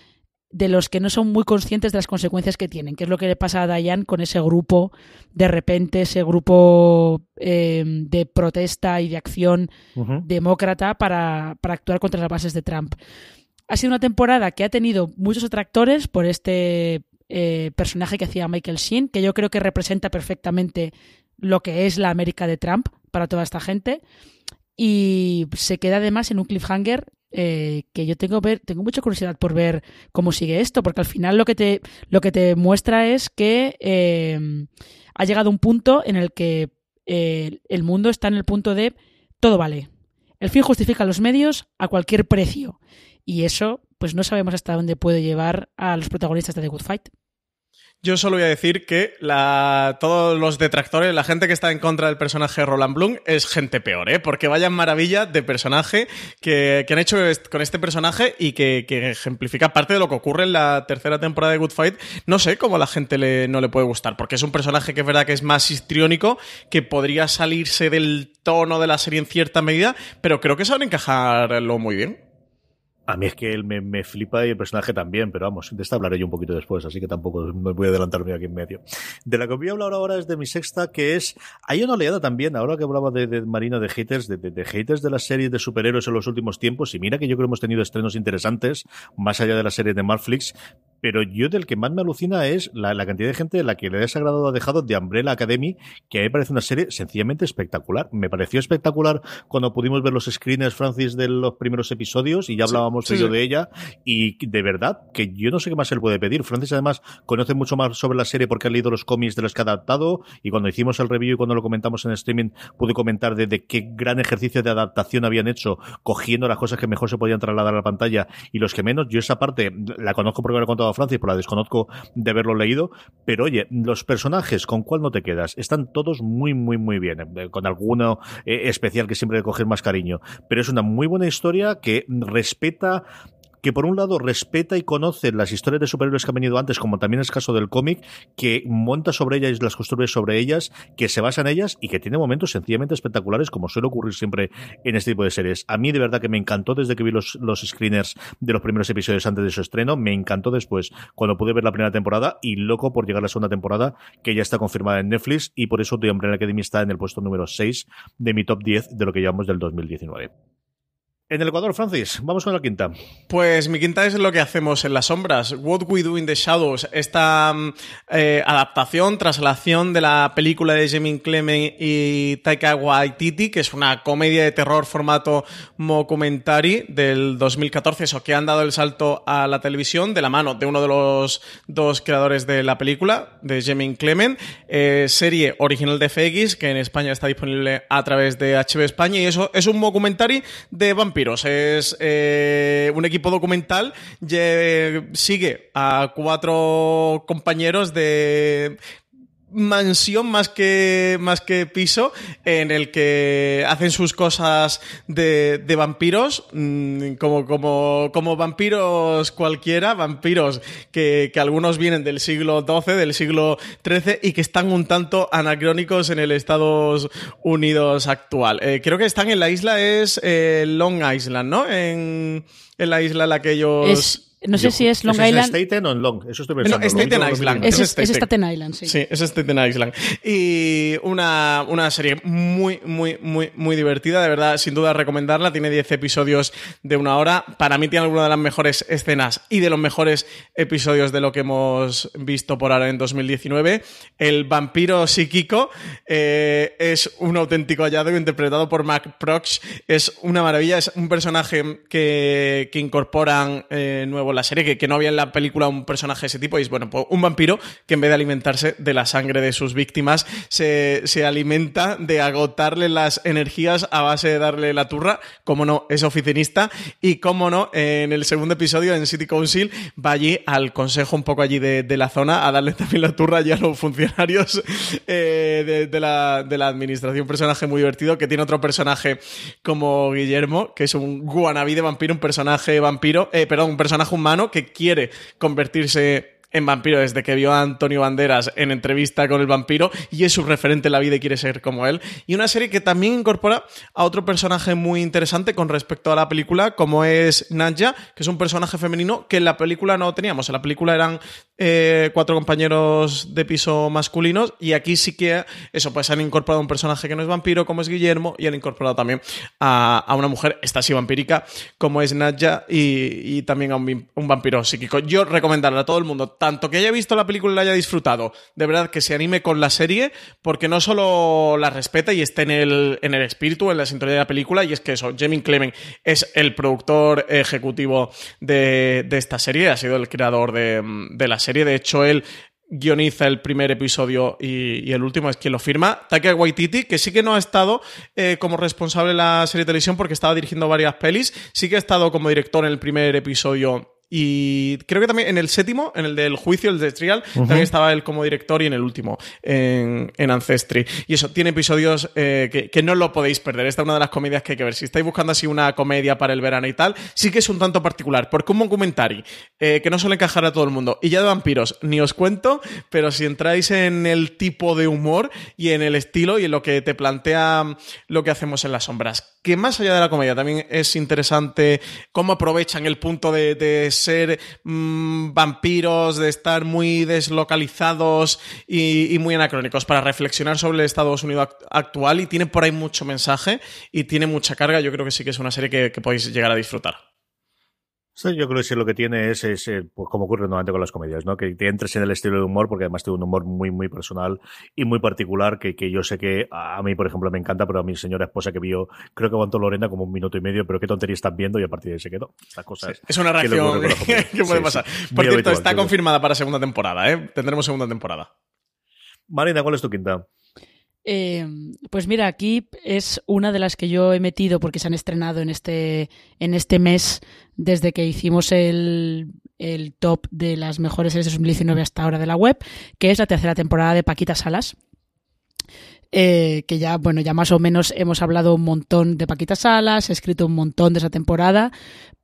de los que no son muy conscientes de las consecuencias que tienen, que es lo que le pasa a Diane con ese grupo, de repente, ese grupo eh, de protesta y de acción demócrata para, actuar contra las bases de Trump. Ha sido una temporada que ha tenido muchos atractores por este eh, personaje que hacía Michael Sheen, que yo creo que representa perfectamente lo que es la América de Trump para toda esta gente. Y se queda además en un cliffhanger eh, que yo tengo tengo mucha curiosidad por ver cómo sigue esto, porque al final lo que te, lo que te muestra es que eh, ha llegado un punto en el que eh, el mundo está en el punto de todo vale. El fin justifica los medios a cualquier precio. Y eso, pues no sabemos hasta dónde puede llevar a los protagonistas de The Good Fight. Yo solo voy a decir que la, todos los detractores, la gente que está en contra del personaje Roland Bloom es gente peor, ¿eh? Porque vayan maravilla de personaje que, han hecho con este personaje y que, ejemplifica parte de lo que ocurre en la tercera temporada de Good Fight. No sé cómo la gente le, no le puede gustar, porque es un personaje que es verdad que es más histriónico, que podría salirse del tono de la serie en cierta medida, pero creo que saben encajarlo muy bien. A mí es que él me, flipa y el personaje también, pero vamos, de esta hablaré yo un poquito después, así que tampoco me voy a adelantarme aquí en medio. De la que voy a hablar ahora es de mi sexta, que es. Hay una oleada también, ahora que hablaba de, Marina de haters, de, de, haters de las series de superhéroes en los últimos tiempos, y mira que yo creo que hemos tenido estrenos interesantes, más allá de la serie de Marflix, pero yo del que más me alucina es la, cantidad de gente de la que le ha desagradado ha dejado de Umbrella Academy, que a mí me parece una serie sencillamente espectacular. Me pareció espectacular cuando pudimos ver los screeners, Francis, de los primeros episodios y ya hablábamos de ella. Y de verdad, que yo no sé qué más él puede pedir. Francis, además, conoce mucho más sobre la serie porque ha leído los cómics de los que ha adaptado. Y cuando hicimos el review y cuando lo comentamos en streaming, pude comentar de, de qué gran ejercicio de adaptación habían hecho, cogiendo las cosas que mejor se podían trasladar a la pantalla y los que menos. Yo esa parte la conozco porque me lo he contado Francia, por la desconozco de haberlo leído, pero oye, los personajes, ¿con cuál no te quedas? Están todos muy, muy, muy bien, eh, con alguno eh, especial que siempre coger más cariño, pero es una muy buena historia que respeta que por un lado respeta y conoce las historias de superhéroes que han venido antes, como también es caso del cómic, que monta sobre ellas y las construye sobre ellas, que se basa en ellas y que tiene momentos sencillamente espectaculares, como suele ocurrir siempre en este tipo de series. A mí de verdad que me encantó desde que vi los, los screeners de los primeros episodios antes de su estreno, me encantó después cuando pude ver la primera temporada y loco por llegar a la segunda temporada, que ya está confirmada en Netflix y por eso The Umbrella Academy está en el puesto número 6 de mi top 10 de lo que llevamos del 2019. En el Ecuador, Francis, vamos con la quinta. Pues mi quinta es lo que hacemos en las sombras. What We Do in the Shadows. Esta mm, eh, adaptación, traslación de la película de Jamie Clement y Taika Waititi, que es una comedia de terror formato mockumentary del 2014, eso que han dado el salto a la televisión de la mano de uno de los dos creadores de la película, de Jamie Clement. Eh, serie original de FX, que en España está disponible a través de HB España, y eso es un mockumentary de vampiros es eh, un equipo documental, sigue a cuatro compañeros de mansión más que, más que piso en el que hacen sus cosas de, de vampiros, mm, como, como, como vampiros cualquiera, vampiros que, que, algunos vienen del siglo XII, del siglo XIII y que están un tanto anacrónicos en el Estados Unidos actual. Eh, creo que están en la isla, es eh, Long Island, ¿no? En, en la isla en la que ellos... No sé si es Long Island. ¿Es Staten o en Long? Eso estoy pensando. No, Staten Island. Es, es, Staten Island, sí. Sí, es Staten Island. Y una, una serie muy, muy, muy, muy divertida. De verdad, sin duda recomendarla. Tiene 10 episodios de una hora. Para mí tiene alguna de las mejores escenas y de los mejores episodios de lo que hemos visto por ahora en 2019. El vampiro psíquico eh, es un auténtico hallazgo interpretado por Mac Prox. Es una maravilla. Es un personaje que, que incorporan eh, nuevo la serie, que, no había en la película un personaje de ese tipo, y es bueno, pues un vampiro que en vez de alimentarse de la sangre de sus víctimas, se, alimenta de agotarle las energías a base de darle la turra, como no, es oficinista, y como no, en el segundo episodio en City Council va allí al consejo un poco allí de, la zona a darle también la turra ya a los funcionarios eh, de, la, de la administración, un personaje muy divertido que tiene otro personaje como Guillermo, que es un guanabí de vampiro, un personaje vampiro, eh, perdón, un personaje humano que quiere convertirse en vampiro desde que vio a Antonio Banderas en entrevista con el vampiro y es su referente en la vida y quiere ser como él. Y una serie que también incorpora a otro personaje muy interesante con respecto a la película, como es Nadja, que es un personaje femenino que en la película no teníamos. En la película eran eh, cuatro compañeros de piso masculinos y aquí sí que eso, pues han incorporado un personaje que no es vampiro, como es Guillermo, y han incorporado también a, una mujer, esta sí vampírica, como es Nadja, y, también a un, un vampiro psíquico. Yo recomendarle a todo el mundo tanto que haya visto la película y la haya disfrutado, de verdad que se anime con la serie, porque no solo la respeta y esté en el, en el espíritu, en la sintonía de la película, y es que eso, Jamie Clement es el productor ejecutivo de, esta serie, ha sido el creador de, la serie, de hecho él guioniza el primer episodio y, el último es quien lo firma. Taika Waititi, que sí que no ha estado eh, como responsable de la serie de televisión porque estaba dirigiendo varias pelis, sí que ha estado como director en el primer episodio y creo que también en el séptimo, en el del juicio, el de Trial, también estaba él como director y en el último, en, Ancestry. Y eso, tiene episodios eh, que, no lo podéis perder. Esta es una de las comedias que hay que ver. Si estáis buscando así una comedia para el verano y tal, sí que es un tanto particular, porque un documentary eh, que no suele encajar a todo el mundo. Y ya de vampiros, ni os cuento, pero si entráis en el tipo de humor y en el estilo y en lo que te plantea lo que hacemos en las sombras, que más allá de la comedia también es interesante cómo aprovechan el punto de ser mm, vampiros, de estar muy deslocalizados y, muy anacrónicos para reflexionar sobre el Estados Unidos actual y tiene por ahí mucho mensaje y tiene mucha carga. Yo creo que sí que es una serie que podéis llegar a disfrutar. Sí, yo creo que sí, lo que tiene es, es eh, pues como ocurre normalmente con las comedias, ¿no? Que te entres en el estilo de humor, porque además tiene un humor muy, muy personal y muy particular, que, que yo sé que a mí, por ejemplo, me encanta, pero a mi señora esposa que vio, creo que aguantó Lorena como un minuto y medio, pero qué tontería están viendo y a partir de ahí se quedó. es una reacción que, puede pasar. por cierto, está confirmada para segunda temporada, ¿eh? Tendremos segunda temporada. Marina, ¿cuál es tu quinta? Eh, pues mira, aquí es una de las que yo he metido porque se han estrenado en este, en este mes desde que hicimos el, el top de las mejores series de 2019 hasta ahora de la web, que es la tercera temporada de Paquita Salas. Eh, que ya, bueno, ya más o menos hemos hablado un montón de Paquita Salas, he escrito un montón de esa temporada,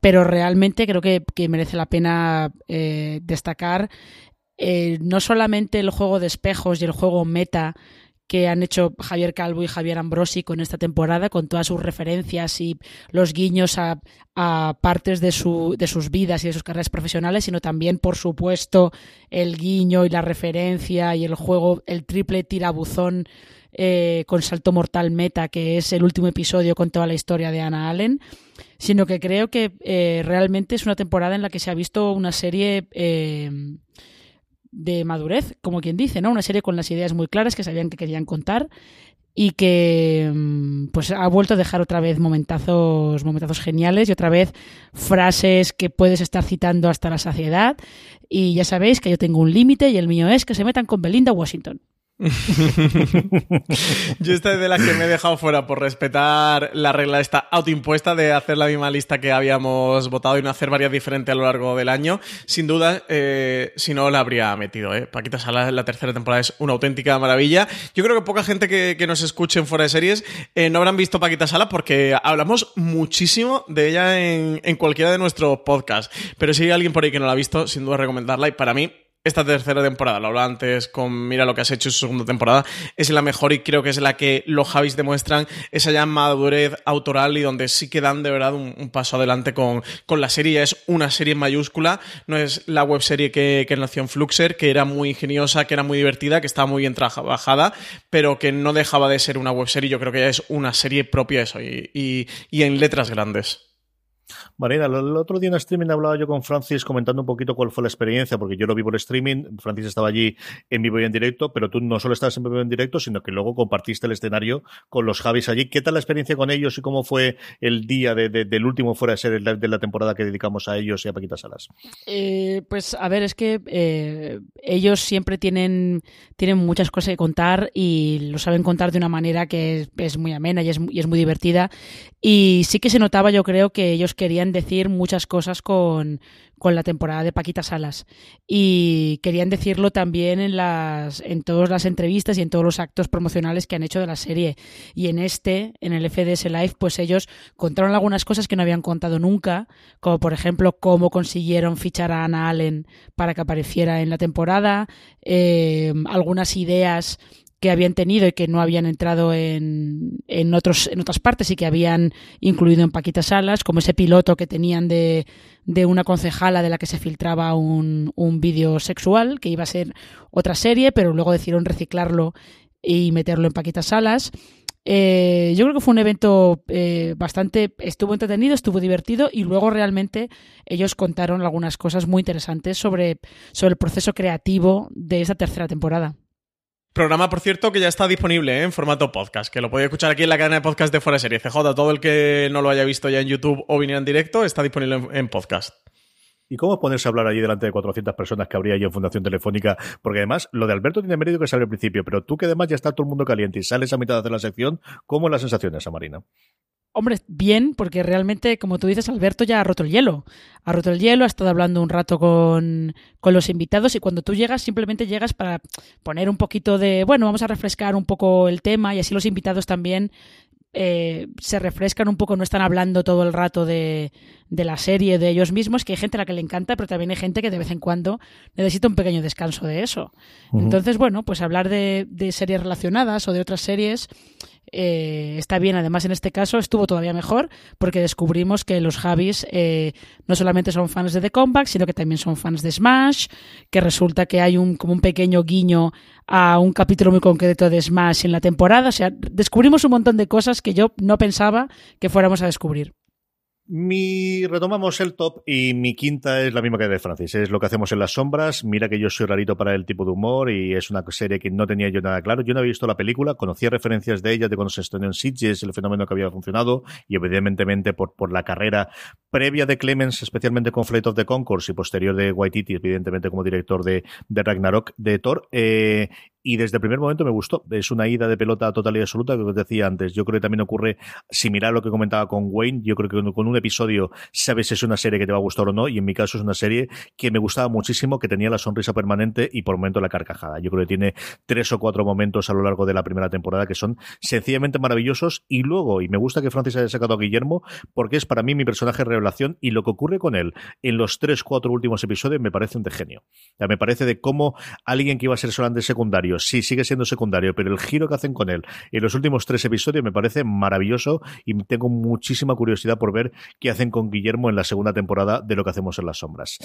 pero realmente creo que, merece la pena eh, destacar no solamente el juego de espejos y el juego meta que han hecho Javier Calvo y Javier Ambrosi con esta temporada, con todas sus referencias y los guiños a, partes de, su, de sus vidas y de sus carreras profesionales, sino también, por supuesto, el guiño y la referencia y el juego, el triple tirabuzón eh, con salto mortal meta, que es el último episodio con toda la historia de Anna Allen, sino que creo que eh, realmente es una temporada en la que se ha visto una serie... Eh, de madurez, como quien dice, ¿no? Una serie con las ideas muy claras que sabían que querían contar y que mm, pues ha vuelto a dejar otra vez momentazos, momentazos geniales y otra vez frases que puedes estar citando hasta la saciedad y ya sabéis que yo tengo un límite y el mío es que se metan con Belinda Washington. Yo esta es de las que me he dejado fuera por respetar la regla esta autoimpuesta de hacer la misma lista que habíamos votado y no hacer varias diferentes a lo largo del año. Sin duda, eh, si no, la habría metido. ¿eh? Paquita Salas, la tercera temporada es una auténtica maravilla. Yo creo que poca gente que, nos escuche en fuera de series eh, no habrán visto Paquita Salas porque hablamos muchísimo de ella en, en cualquiera de nuestros podcasts. Pero si hay alguien por ahí que no la ha visto, sin duda recomendarla. Y para mí, esta tercera temporada, lo hablaba antes con Mira lo que has hecho en su segunda temporada, es la mejor y creo que es la que los Javis demuestran esa ya madurez autoral y donde sí que dan de verdad un, paso adelante con, con, la serie. es una serie mayúscula, no es la webserie que, que nació en Fluxer, que era muy ingeniosa, que era muy divertida, que estaba muy bien trabajada, pero que no dejaba de ser una webserie. Yo creo que ya es una serie propia eso y en letras grandes. Marina, el otro día en streaming hablaba yo con Francis comentando un poquito cuál fue la experiencia, porque yo lo vi por streaming, Francis estaba allí en vivo y en directo, pero tú no solo estabas en vivo y en directo, sino que luego compartiste el escenario con los Javis allí. ¿Qué tal la experiencia con ellos y cómo fue el día del último fuera de ser de la temporada que dedicamos a ellos y a Paquita Salas? Eh, pues a ver, es que eh, ellos siempre tienen, tienen muchas cosas que contar y lo saben contar de una manera que es, muy amena y es, y es muy divertida. Y sí que se notaba, yo creo, que ellos querían decir muchas cosas con, con la temporada de Paquita Salas. Y querían decirlo también en, las, en todas las entrevistas y en todos los actos promocionales que han hecho de la serie. Y en este, en el FDS Live, pues ellos contaron algunas cosas que no habían contado nunca, como por ejemplo cómo consiguieron fichar a Anna Allen para que apareciera en la temporada, eh, algunas ideas que habían tenido y que no habían entrado en, en, otros, en otras partes y que habían incluido en Paquita Salas, como ese piloto que tenían de, de una concejala de la que se filtraba un, un vídeo sexual, que iba a ser otra serie, pero luego decidieron reciclarlo y meterlo en Paquita Salas. Eh, yo creo que fue un evento eh, bastante, estuvo entretenido, estuvo divertido y luego realmente ellos contaron algunas cosas muy interesantes sobre, sobre el proceso creativo de esa tercera temporada. Programa, por cierto, que ya está disponible ¿eh? en formato podcast, que lo podéis escuchar aquí en la cadena de podcast de Fuera Serie CJ. Todo el que no lo haya visto ya en YouTube o viniera en directo está disponible en, podcast. ¿Y cómo ponerse a hablar allí delante de 400 personas que habría allí en Fundación Telefónica? Porque además, lo de Alberto tiene mérito que sale al principio, pero tú que además ya está todo el mundo caliente y sales a mitad de hacer la sección, ¿cómo es la sensación esa, Marina? Hombre, bien, porque realmente, como tú dices, Alberto ya ha roto el hielo. Ha roto el hielo, ha estado hablando un rato con, con los invitados y cuando tú llegas, simplemente llegas para poner un poquito de, bueno, vamos a refrescar un poco el tema y así los invitados también eh, se refrescan un poco, no están hablando todo el rato de, de, la serie, de ellos mismos, que hay gente a la que le encanta, pero también hay gente que de vez en cuando necesita un pequeño descanso de eso. Entonces, bueno, pues hablar de, de, series relacionadas o de otras series eh, está bien. Además, en este caso estuvo todavía mejor porque descubrimos que los Javis eh, no solamente son fans de The Comeback, sino que también son fans de Smash, que resulta que hay un, como un pequeño guiño a un capítulo muy concreto de Smash en la temporada. O sea, descubrimos un montón de cosas que yo no pensaba que fuéramos a descubrir. Mi retomamos el top y mi quinta es la misma que de Francis. Es lo que hacemos en las sombras. Mira que yo soy rarito para el tipo de humor y es una serie que no tenía yo nada claro. Yo no había visto la película, conocía referencias de ella de cuando se estrenó en Sitges, el fenómeno que había funcionado y evidentemente por, por la carrera previa de Clemens, especialmente con Flight of the Concourse y posterior de Waititi, evidentemente como director de, de Ragnarok de Thor. Eh, y desde el primer momento me gustó. Es una ida de pelota total y absoluta, que os decía antes. Yo creo que también ocurre similar a lo que comentaba con Wayne. Yo creo que con un episodio sabes si es una serie que te va a gustar o no, y en mi caso es una serie que me gustaba muchísimo, que tenía la sonrisa permanente y por momento la carcajada. Yo creo que tiene tres o cuatro momentos a lo largo de la primera temporada que son sencillamente maravillosos. Y luego, y me gusta que Francis haya sacado a Guillermo, porque es para mí mi personaje revelación y lo que ocurre con él en los tres, cuatro últimos episodios me parecen de genio. O me parece de cómo alguien que iba a ser solamente secundario sí, sigue siendo secundario, pero el giro que hacen con él en los últimos tres episodios me parece maravilloso y tengo muchísima curiosidad por ver qué hacen con Guillermo en la segunda temporada de lo que hacemos en las sombras.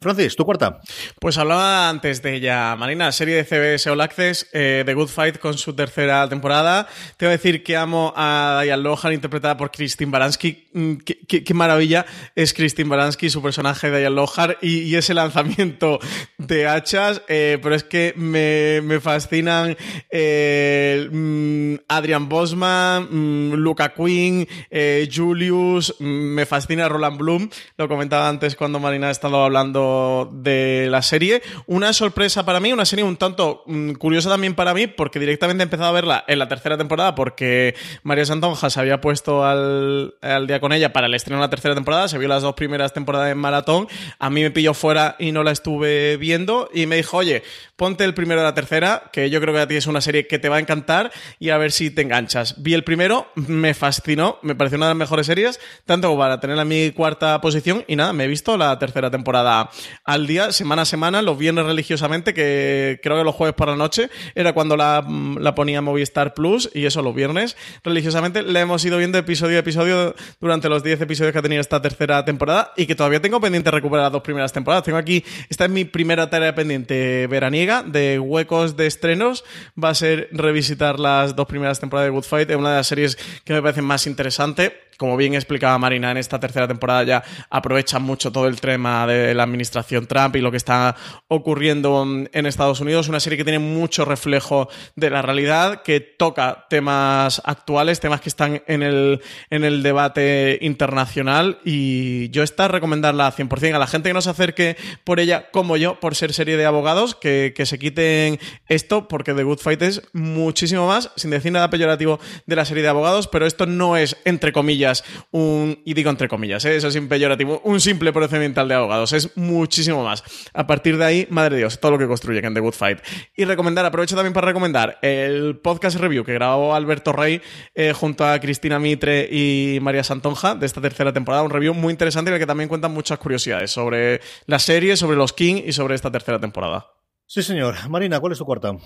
Francis, ¿tu cuarta? Pues hablaba antes de ella, Marina, serie de CBS All Access, eh, The Good Fight con su tercera temporada. Te voy a decir que amo a Diane Lohan, interpretada por Christine Baranski. Mm, qué, maravilla es Christine Baranski, su personaje de Diane Lohan y, ese lanzamiento de hachas, eh, pero es que me, me fascinan eh, mm, Adrian Bosman, mm, Luca Quinn, eh, Julius, mm, me fascina Roland Bloom, lo comentaba antes cuando Marina ha estado hablando de la serie. Una sorpresa para mí, una serie un tanto curiosa también para mí, porque directamente he empezado a verla en la tercera temporada, porque María Santonja se había puesto al, al día con ella para el estreno de la tercera temporada, se vio las dos primeras temporadas en maratón, a mí me pilló fuera y no la estuve viendo, y me dijo, oye, ponte el primero de la tercera, que yo creo que a ti es una serie que te va a encantar y a ver si te enganchas. Vi el primero, me fascinó, me pareció una de las mejores series, tanto para tenerla en mi cuarta posición y nada, me he visto la tercera temporada al día, semana a semana, los viernes religiosamente, que creo que los jueves por la noche era cuando la, la ponía Movistar Plus y eso los viernes religiosamente la hemos ido viendo episodio a episodio durante los 10 episodios que ha tenido esta tercera temporada y que todavía tengo pendiente recuperar las dos primeras temporadas. Tengo aquí, esta es mi primera tarea pendiente veraniega de huecos de estrenos va a ser revisitar las dos primeras temporadas de Good Fight, una de las series que me parecen más interesante como bien explicaba Marina, en esta tercera temporada ya aprovechan mucho todo el tema de la administración Trump y lo que está ocurriendo en Estados Unidos. Una serie que tiene mucho reflejo de la realidad, que toca temas actuales, temas que están en el, en el debate internacional. Y yo está recomendarla 100% a la gente que no se acerque por ella, como yo, por ser serie de abogados, que, que se quiten esto, porque The Good Fight es muchísimo más, sin decir nada peyorativo de la serie de abogados, pero esto no es, entre comillas, un, y digo entre comillas, ¿eh? eso es impeyorativo, un simple procedimental de abogados, es muchísimo más. A partir de ahí, madre de Dios, todo lo que construye en The Good Fight. Y recomendar, aprovecho también para recomendar el podcast review que grabó Alberto Rey eh, junto a Cristina Mitre y María Santonja de esta tercera temporada, un review muy interesante en el que también cuentan muchas curiosidades sobre la serie, sobre los King y sobre esta tercera temporada. Sí, señor. Marina, ¿cuál es tu cuarta?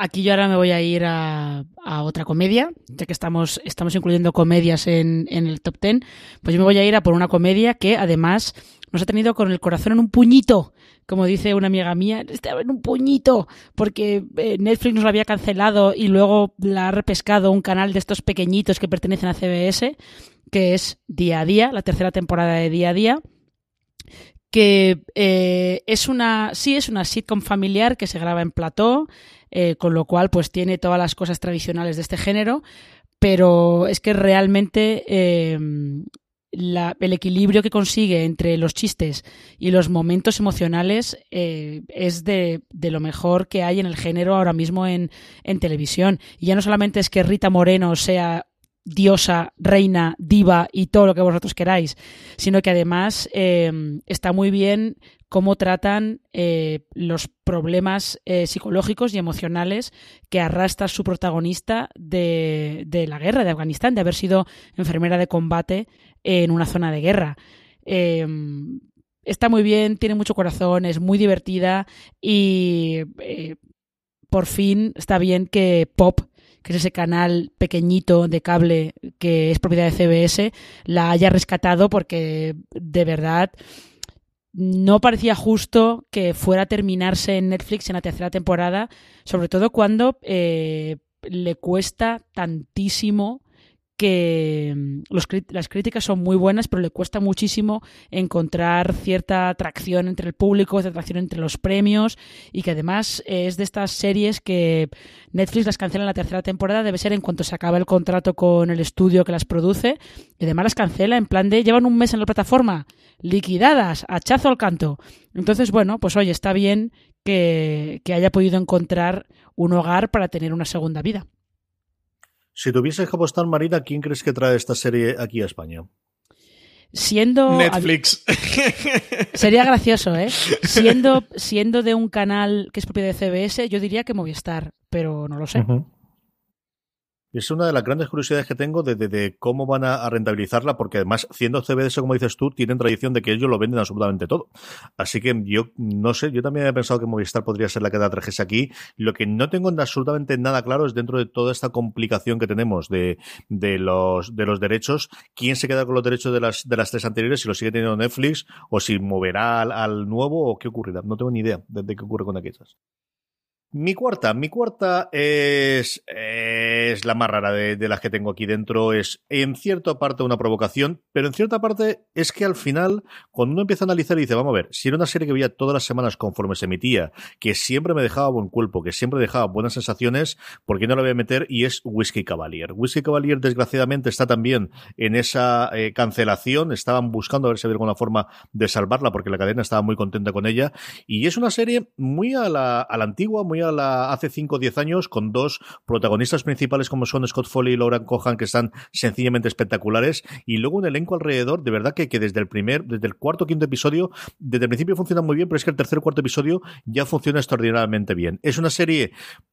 Aquí yo ahora me voy a ir a, otra comedia, ya que estamos, estamos incluyendo comedias en, el top ten. Pues yo me voy a ir a por una comedia que además nos ha tenido con el corazón en un puñito, como dice una amiga mía, estaba en un puñito, porque eh, Netflix nos la había cancelado y luego la ha repescado un canal de estos pequeñitos que pertenecen a CBS, que es Día a Día, la tercera temporada de Día a Día que eh, es una sí es una sitcom familiar que se graba en plató eh, con lo cual pues tiene todas las cosas tradicionales de este género, pero es que realmente eh, el equilibrio que consigue entre los chistes y los momentos emocionales eh, es de, lo mejor que hay en el género ahora mismo en, en televisión. Y ya no solamente es que Rita Moreno sea diosa, reina, diva y todo lo que vosotros queráis, sino que además eh, está muy bien cómo tratan eh, los problemas eh, psicológicos y emocionales que arrastra su protagonista de, la guerra de Afganistán, de haber sido enfermera de combate en una zona de guerra. Eh, está muy bien, tiene mucho corazón, es muy divertida y por fin está bien que Pop que es ese canal pequeñito de cable que es propiedad de CBS, la haya rescatado porque de verdad no parecía justo que fuera a terminarse en Netflix en la tercera temporada, sobre todo cuando eh, le cuesta tantísimo que mm, las críticas son muy buenas, pero le cuesta muchísimo encontrar cierta atracción entre el público, cierta atracción entre los premios y que además es de estas series que Netflix las cancela en la tercera temporada, debe ser en cuanto se acaba el contrato con el estudio que las produce y además las cancela en plan de llevan un mes en la plataforma, liquidadas, hachazo al canto. Entonces, bueno, pues oye, está bien que haya podido encontrar un hogar para tener una segunda vida. Si tuvieses que apostar, Marina, ¿quién crees que trae esta serie aquí a España? Siendo. Netflix. Sería gracioso, ¿eh? Siendo, siendo de un canal que es propiedad de CBS, yo diría que Movistar, pero no lo sé. Uh -huh. Es una de las grandes curiosidades que tengo de, cómo van a, rentabilizarla, porque además, siendo CBS, como dices tú, tienen tradición de que ellos lo venden absolutamente todo. Así que yo no sé, yo también he pensado que Movistar podría ser la que da trajese aquí. Lo que no tengo absolutamente nada claro es dentro de toda esta complicación que tenemos de, los, de los derechos, quién se queda con los derechos de las, de las tres anteriores, si lo sigue teniendo Netflix, o si moverá al, nuevo, o qué ocurrirá. No tengo ni idea de, de qué ocurre con aquellas. Mi cuarta, mi cuarta es, la más rara de, de, las que tengo aquí dentro. Es en cierta parte una provocación, pero en cierta parte es que al final, cuando uno empieza a analizar y dice, vamos a ver, si era una serie que veía todas las semanas conforme se emitía, que siempre me dejaba buen cuerpo, que siempre dejaba buenas sensaciones, ¿por qué no la voy a meter? Y es Whiskey Cavalier. Whiskey Cavalier, desgraciadamente, está también en esa eh, cancelación. Estaban buscando a ver si había alguna forma de salvarla, porque la cadena estaba muy contenta con ella. Y es una serie muy a la, a la antigua, muy a la hace 5 o 10 años con dos protagonistas principales como son Scott Foley y Lauren Cohan que están sencillamente espectaculares y luego un elenco alrededor de verdad que, que desde el primer, desde el cuarto o quinto episodio, desde el principio funciona muy bien, pero es que el tercer cuarto episodio ya funciona extraordinariamente bien. Es una serie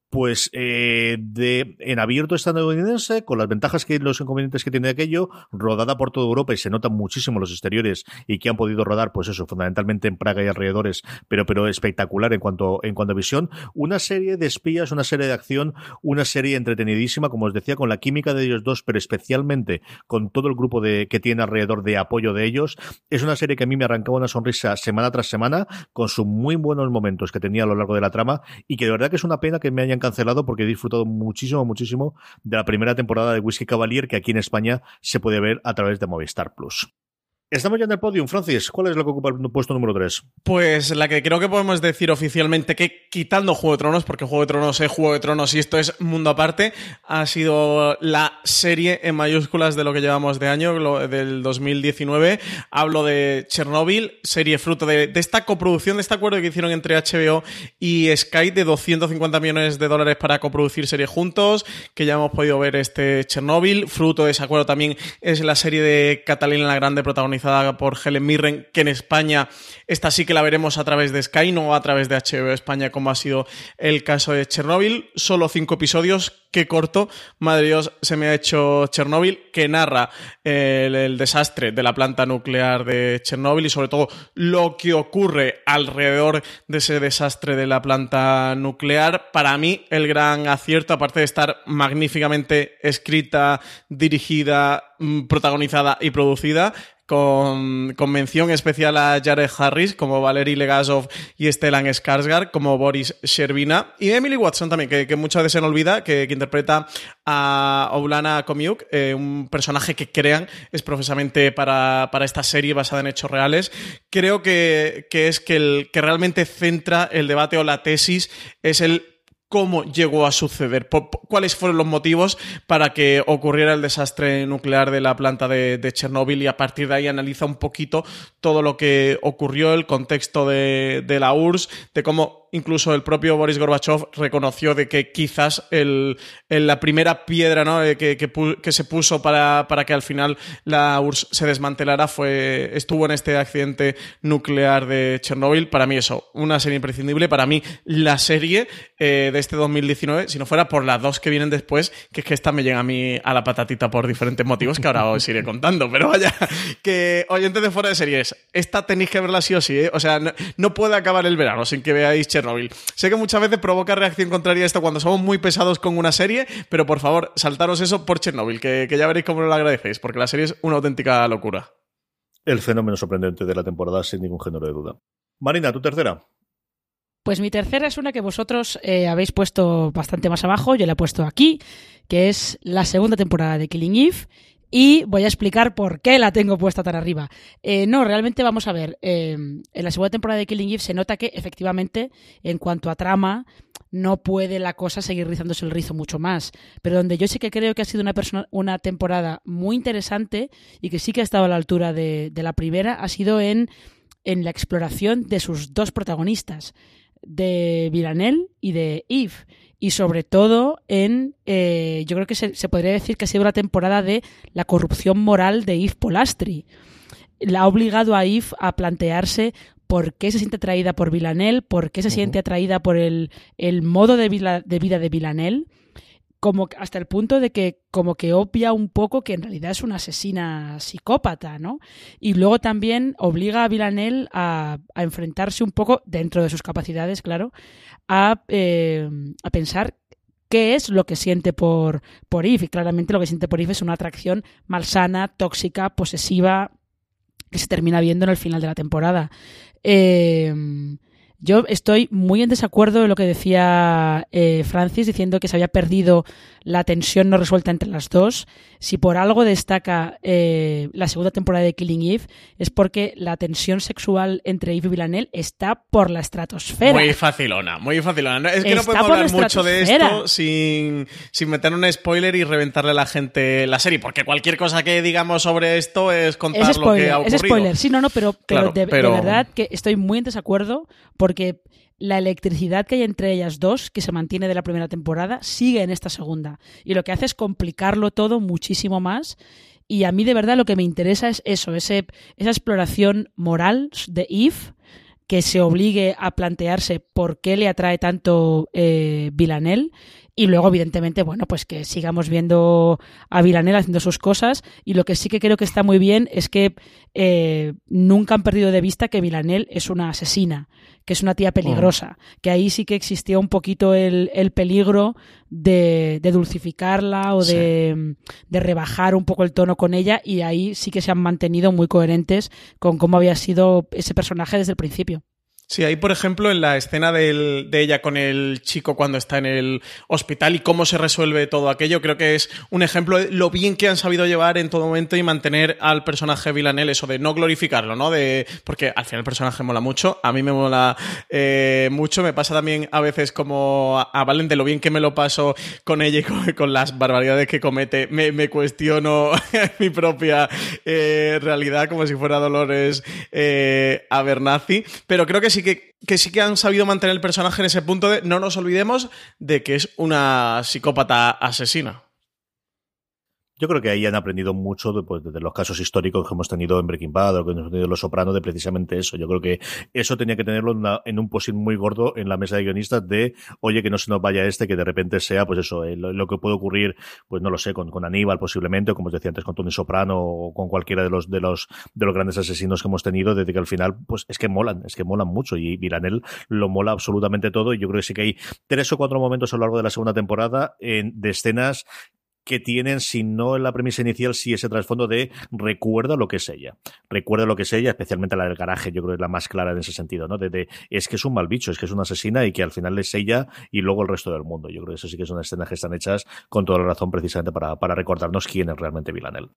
pues eh, de en abierto estadounidense, con las ventajas que los inconvenientes que tiene aquello, rodada por toda Europa y se notan muchísimo los exteriores y que han podido rodar, pues eso, fundamentalmente en Praga y alrededores, pero, pero espectacular en cuanto, en cuanto a visión. Una serie de espías, una serie de acción, una serie entretenidísima, como os decía, con la química de ellos dos, pero especialmente con todo el grupo de, que tiene alrededor de apoyo de ellos. Es una serie que a mí me arrancaba una sonrisa semana tras semana, con sus muy buenos momentos que tenía a lo largo de la trama, y que de verdad que es una pena que me hayan cancelado porque he disfrutado muchísimo, muchísimo de la primera temporada de Whisky Cavalier que aquí en España se puede ver a través de Movistar Plus. Estamos ya en el podium, Francis. ¿Cuál es lo que ocupa el puesto número 3? Pues la que creo que podemos decir oficialmente que quitando Juego de Tronos, porque Juego de Tronos es Juego de Tronos y esto es mundo aparte, ha sido la serie en mayúsculas de lo que llevamos de año, del 2019. Hablo de Chernobyl, serie fruto de, de, esta coproducción, de este acuerdo que hicieron entre HBO y Sky de 250 millones de dólares para coproducir series juntos, que ya hemos podido ver este Chernobyl. Fruto de ese acuerdo también es la serie de Catalina la Grande por Helen Mirren, que en España esta sí que la veremos a través de Sky, no a través de HBO España, como ha sido el caso de Chernobyl. Solo cinco episodios, qué corto, madre Dios, se me ha hecho Chernobyl, que narra el, el desastre de la planta nuclear de Chernobyl y sobre todo lo que ocurre alrededor de ese desastre de la planta nuclear. Para mí, el gran acierto, aparte de estar magníficamente escrita, dirigida, mm, protagonizada y producida, con, mención especial a Jared Harris como Valery Legasov y Stellan Skarsgård como Boris Sherbina y Emily Watson también, que, que muchas veces se nos olvida, que, que interpreta a Oblana Komiuk, eh, un personaje que crean es profesamente para, para, esta serie basada en hechos reales. Creo que, que es que el que realmente centra el debate o la tesis es el cómo llegó a suceder, cuáles fueron los motivos para que ocurriera el desastre nuclear de la planta de, de Chernóbil y a partir de ahí analiza un poquito todo lo que ocurrió, el contexto de, de la URSS, de cómo incluso el propio Boris Gorbachev reconoció de que quizás el, la primera piedra ¿no? Eh, que, que, se puso para, para, que al final la URSS se desmantelara fue, estuvo en este accidente nuclear de Chernóbil. Para mí eso, una serie imprescindible. Para mí la serie eh, de este 2019, si no fuera por las dos que vienen después, que es que esta me llega a mí a la patatita por diferentes motivos que ahora os iré contando. Pero vaya, que oyentes de fuera de series, esta tenéis que verla sí o sí, ¿eh? O sea, no, puede acabar el verano sin que veáis Chernobyl. Sé que muchas veces provoca reacción contraria esto cuando somos muy pesados con una serie, pero por favor, saltaros eso por Chernobyl, que, ya veréis cómo lo agradecéis, porque la serie es una auténtica locura. El fenómeno sorprendente de la temporada, sin ningún género de duda. Marina, tu tercera. Pues mi tercera es una que vosotros eh, habéis puesto bastante más abajo, yo la he puesto aquí, que es la segunda temporada de Killing Eve y voy a explicar por qué la tengo puesta tan arriba. Eh, no, realmente vamos a ver. Eh, en la segunda temporada de Killing Eve se nota que efectivamente, en cuanto a trama, no puede la cosa seguir rizándose el rizo mucho más. Pero donde yo sí que creo que ha sido una, una temporada muy interesante y que sí que ha estado a la altura de, de la primera, ha sido en, en la exploración de sus dos protagonistas, de Villanelle y de Eve y sobre todo en, eh, yo creo que se, podría decir que ha sido la temporada de la corrupción moral de Yves Polastri. La ha obligado a Yves a plantearse por qué se siente atraída por Villanelle, por qué se siente atraída por el, el modo de, vida de vida de Villanelle como hasta el punto de que como que obvia un poco que en realidad es una asesina psicópata, ¿no? Y luego también obliga a Villanelle a, enfrentarse un poco, dentro de sus capacidades, claro, a, eh, a pensar qué es lo que siente por, por. Y claramente lo que siente por Eve es una atracción malsana, tóxica, posesiva, que se termina viendo en el final de la temporada. Eh, yo estoy muy en desacuerdo de lo que decía eh, Francis, diciendo que se había perdido la tensión no resuelta entre las dos. Si por algo destaca eh, la segunda temporada de Killing Eve, es porque la tensión sexual entre Eve y Villanelle está por la estratosfera. Muy facilona, muy facilona. Es que no podemos hablar mucho de esto sin, sin meter un spoiler y reventarle a la gente la serie, porque cualquier cosa que digamos sobre esto es contar lo que ha ocurrido. Es spoiler, sí, no, no, pero, pero, de, pero, de, verdad que estoy muy en desacuerdo porque la electricidad que hay entre ellas dos, que se mantiene de la primera temporada, sigue en esta segunda. Y lo que hace es complicarlo todo muchísimo más. Y a mí de verdad lo que me interesa es eso, esa exploración moral de Eve, que se obligue a plantearse por qué le atrae tanto eh, Villanelle y luego, evidentemente, bueno, pues que sigamos viendo a Villanelle haciendo sus cosas. Y lo que sí que creo que está muy bien es que eh, nunca han perdido de vista que Villanelle es una asesina, que es una tía peligrosa. Que ahí sí que existía un poquito el, peligro de, dulcificarla o de, de rebajar un poco el tono con ella. Y ahí sí que se han mantenido muy coherentes con cómo había sido ese personaje desde el principio. Sí, ahí por ejemplo en la escena de ella con el chico cuando está en el hospital y cómo se resuelve todo aquello, creo que es un ejemplo de lo bien que han sabido llevar en todo momento y mantener al personaje Villanelle, eso de no glorificarlo, ¿no? De, porque al final el personaje mola mucho, a mí me mola eh, mucho, me pasa también a veces como a, Valen de lo bien que me lo paso con ella y con, las barbaridades que comete, me, cuestiono mi propia eh, realidad como si fuera Dolores eh, Abernathy, pero creo que sí que, que sí que han sabido mantener el personaje en ese punto de no nos olvidemos de que es una psicópata asesina. Yo creo que ahí han aprendido mucho de, pues, de los casos históricos que hemos tenido en Breaking Bad o que hemos tenido en Los Sopranos de precisamente eso. Yo creo que eso tenía que tenerlo en, un posición muy gordo en la mesa de guionistas de, oye, que no se nos vaya este, que de repente sea, pues eso, eh, lo, que puede ocurrir, pues no lo sé, con, con Aníbal posiblemente, o como os decía antes, con Tony Soprano o con cualquiera de los, de los, de los grandes asesinos que hemos tenido, desde que al final, pues es que molan, es que molan mucho y Viranel lo mola absolutamente todo y yo creo que sí que hay tres o cuatro momentos a lo largo de la segunda temporada en, de escenas que tienen, si no en la premisa inicial, sí ese trasfondo de recuerda lo que es ella. Recuerda lo que es ella, especialmente la del garaje, yo creo que es la más clara en ese sentido, ¿no? De, es que es un mal bicho, es que es una asesina y que al final es ella y luego el resto del mundo. Yo creo que eso sí que es una escena que están hechas con toda la razón precisamente para, para recordarnos quién es realmente Villanelle.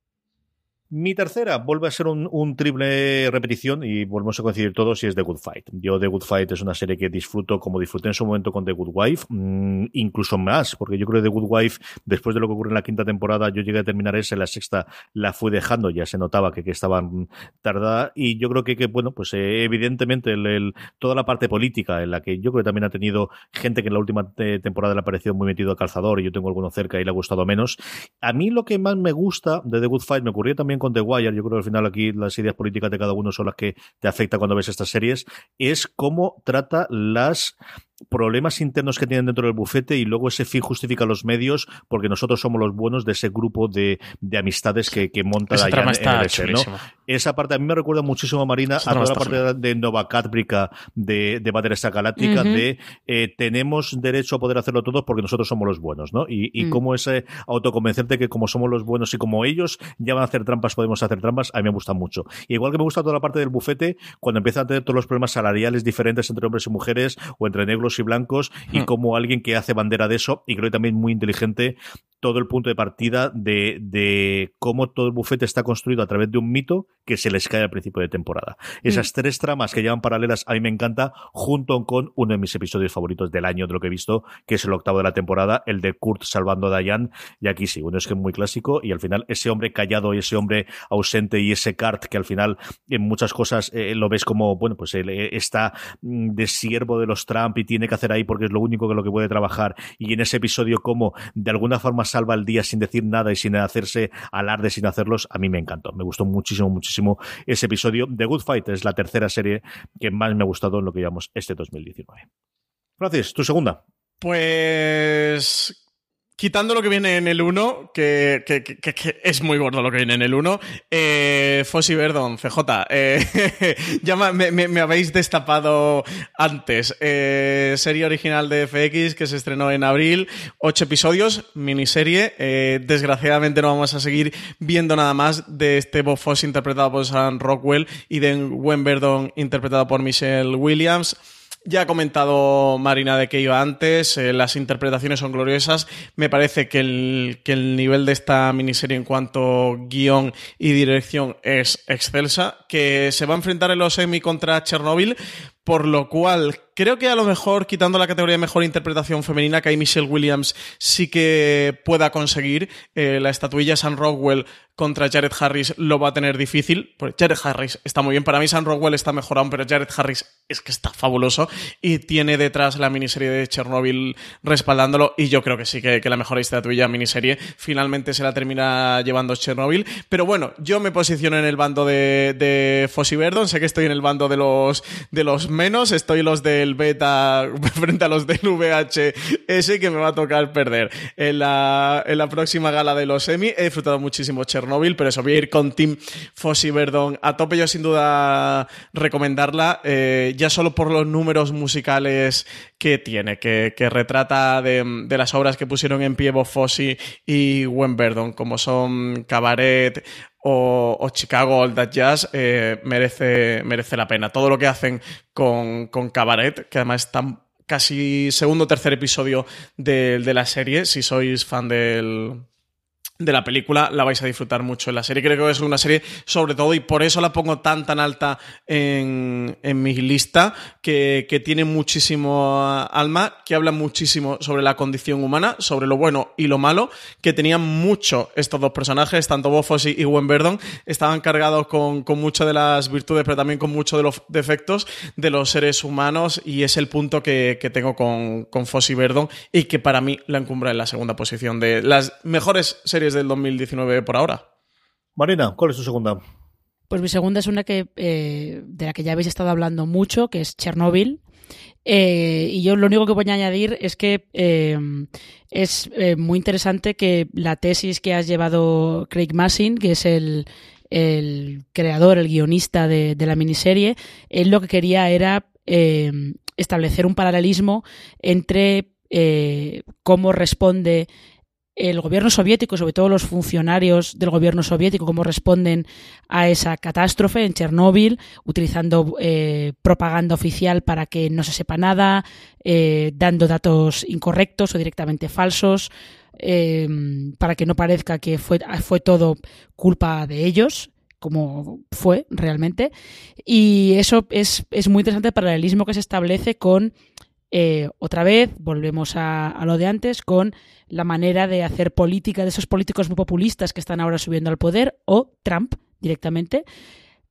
Mi tercera vuelve a ser un, triple repetición y volvemos a coincidir todos y es The Good Fight. Yo The Good Fight es una serie que disfruto como disfruté en su momento con The Good Wife, mm, incluso más, porque yo creo que The Good Wife, después de lo que ocurre en la quinta temporada, yo llegué a terminar esa, en la sexta la fui dejando, ya se notaba que, que estaban tardada y yo creo que, que bueno, pues eh, evidentemente el, toda la parte política en la que yo creo que también ha tenido gente que en la última temporada le ha parecido muy metido a calzador y yo tengo alguno cerca y le ha gustado menos. A mí lo que más me gusta de The Good Fight me ocurrió también con The Wire, yo creo que al final aquí las ideas políticas de cada uno son las que te afectan cuando ves estas series, es cómo trata las problemas internos que tienen dentro del bufete y luego ese fin justifica los medios porque nosotros somos los buenos de ese grupo de, de amistades que, que monta Esa en, el ¿no? Esa parte a mí me recuerda muchísimo, Marina, a toda la parte de Nova Catbrica de, de Battlestar Galáctica de eh, tenemos derecho a poder hacerlo todos porque nosotros somos los buenos, ¿no? Y, y mm. cómo ese autoconvencerte que como somos los buenos y como ellos ya van a hacer trampas, podemos hacer trampas, a mí me gusta mucho. Y igual que me gusta toda la parte del bufete, cuando empiezan a tener todos los problemas salariales diferentes entre hombres y mujeres o entre negros y blancos y hmm. como alguien que hace bandera de eso y creo que también muy inteligente todo el punto de partida de, de, cómo todo el bufete está construido a través de un mito que se les cae al principio de temporada. Esas hmm. tres tramas que llevan paralelas a mí me encanta, junto con uno de mis episodios favoritos del año de lo que he visto, que es el octavo de la temporada, el de Kurt salvando a Diane. Y aquí sí, uno es que es muy clásico y al final ese hombre callado y ese hombre ausente y ese Kurt que al final en muchas cosas eh, lo ves como, bueno, pues él eh, está mm, de siervo de los Trump y tiene que hacer ahí porque es lo único que lo que puede trabajar. Y en ese episodio como de alguna forma salva el día sin decir nada y sin hacerse alarde, sin hacerlos, a mí me encantó. Me gustó muchísimo, muchísimo ese episodio. The Good Fight es la tercera serie que más me ha gustado en lo que llamamos este 2019. Francis, tu segunda. Pues Quitando lo que viene en el 1, que, es muy gordo lo que viene en el 1, eh, Fossi Verdon, CJ, eh, ya me, habéis destapado antes. Eh, serie original de FX que se estrenó en abril, ocho episodios, miniserie. Eh, desgraciadamente no vamos a seguir viendo nada más de este Bob Fosse interpretado por Sam Rockwell y de Gwen Verdon interpretado por Michelle Williams. Ya ha comentado Marina de que iba antes, eh, las interpretaciones son gloriosas. Me parece que el, que el nivel de esta miniserie en cuanto guion y dirección es excelsa, que se va a enfrentar en los contra Chernobyl, por lo cual creo que a lo mejor, quitando la categoría de mejor interpretación femenina, que hay Michelle Williams sí que pueda conseguir. Eh, la estatuilla San Rockwell contra Jared Harris lo va a tener difícil. Pues Jared Harris está muy bien. Para mí San Rockwell está mejorado, pero Jared Harris es que está fabuloso. Y tiene detrás la miniserie de Chernobyl respaldándolo. Y yo creo que sí, que, la mejor estatuilla miniserie finalmente se la termina llevando Chernobyl. Pero bueno, yo me posiciono en el bando de Fossi Verdon. Sé que estoy en el bando de los, de los menos, estoy los del beta frente a los del VHS que me va a tocar perder. En la, en la próxima gala de los Emmy he disfrutado muchísimo Chernobyl, pero eso, voy a ir con Team Fossi Verdon a tope. Yo sin duda recomendarla, eh, ya solo por los números musicales que tiene, que, retrata de, las obras que pusieron en pie Bob Fossi y Gwen Verdon, como son Cabaret, o, Chicago All That Jazz eh, merece, merece la pena. Todo lo que hacen con, con Cabaret, que además está casi segundo o tercer episodio de, de la serie, si sois fan del, de la película la vais a disfrutar mucho en la serie. Creo que es una serie, sobre todo, y por eso la pongo tan tan alta en, en mi lista, que, que, tiene muchísimo alma, que habla muchísimo sobre la condición humana, sobre lo bueno y lo malo, que tenían mucho estos dos personajes, tanto Bob Fosse y Gwen Verdon, estaban cargados con, con muchas de las virtudes, pero también con muchos de los defectos de los seres humanos, y es el punto que, que tengo con, con Fosse y Verdon, y que para mí la encumbra en la segunda posición de las mejores series del 2019 por ahora. Marina, ¿cuál es tu segunda? Pues mi segunda es una que eh, de la que ya habéis estado hablando mucho, que es Chernobyl. Eh, y yo lo único que voy a añadir es que eh, es muy interesante que la tesis que has llevado Craig Massin, que es el, creador, el guionista de, de, la miniserie, él lo que quería era establecer un paralelismo entre cómo responde el gobierno soviético, sobre todo los funcionarios del gobierno soviético, cómo responden a esa catástrofe en Chernóbil, utilizando eh, propaganda oficial para que no se sepa nada, eh, dando datos incorrectos o directamente falsos, eh, para que no parezca que fue, fue todo culpa de ellos como fue realmente. Y eso es, es muy interesante el paralelismo que se establece con eh, otra vez, volvemos a, lo de antes, con la manera de hacer política de esos políticos muy populistas que están ahora subiendo al poder, o Trump directamente,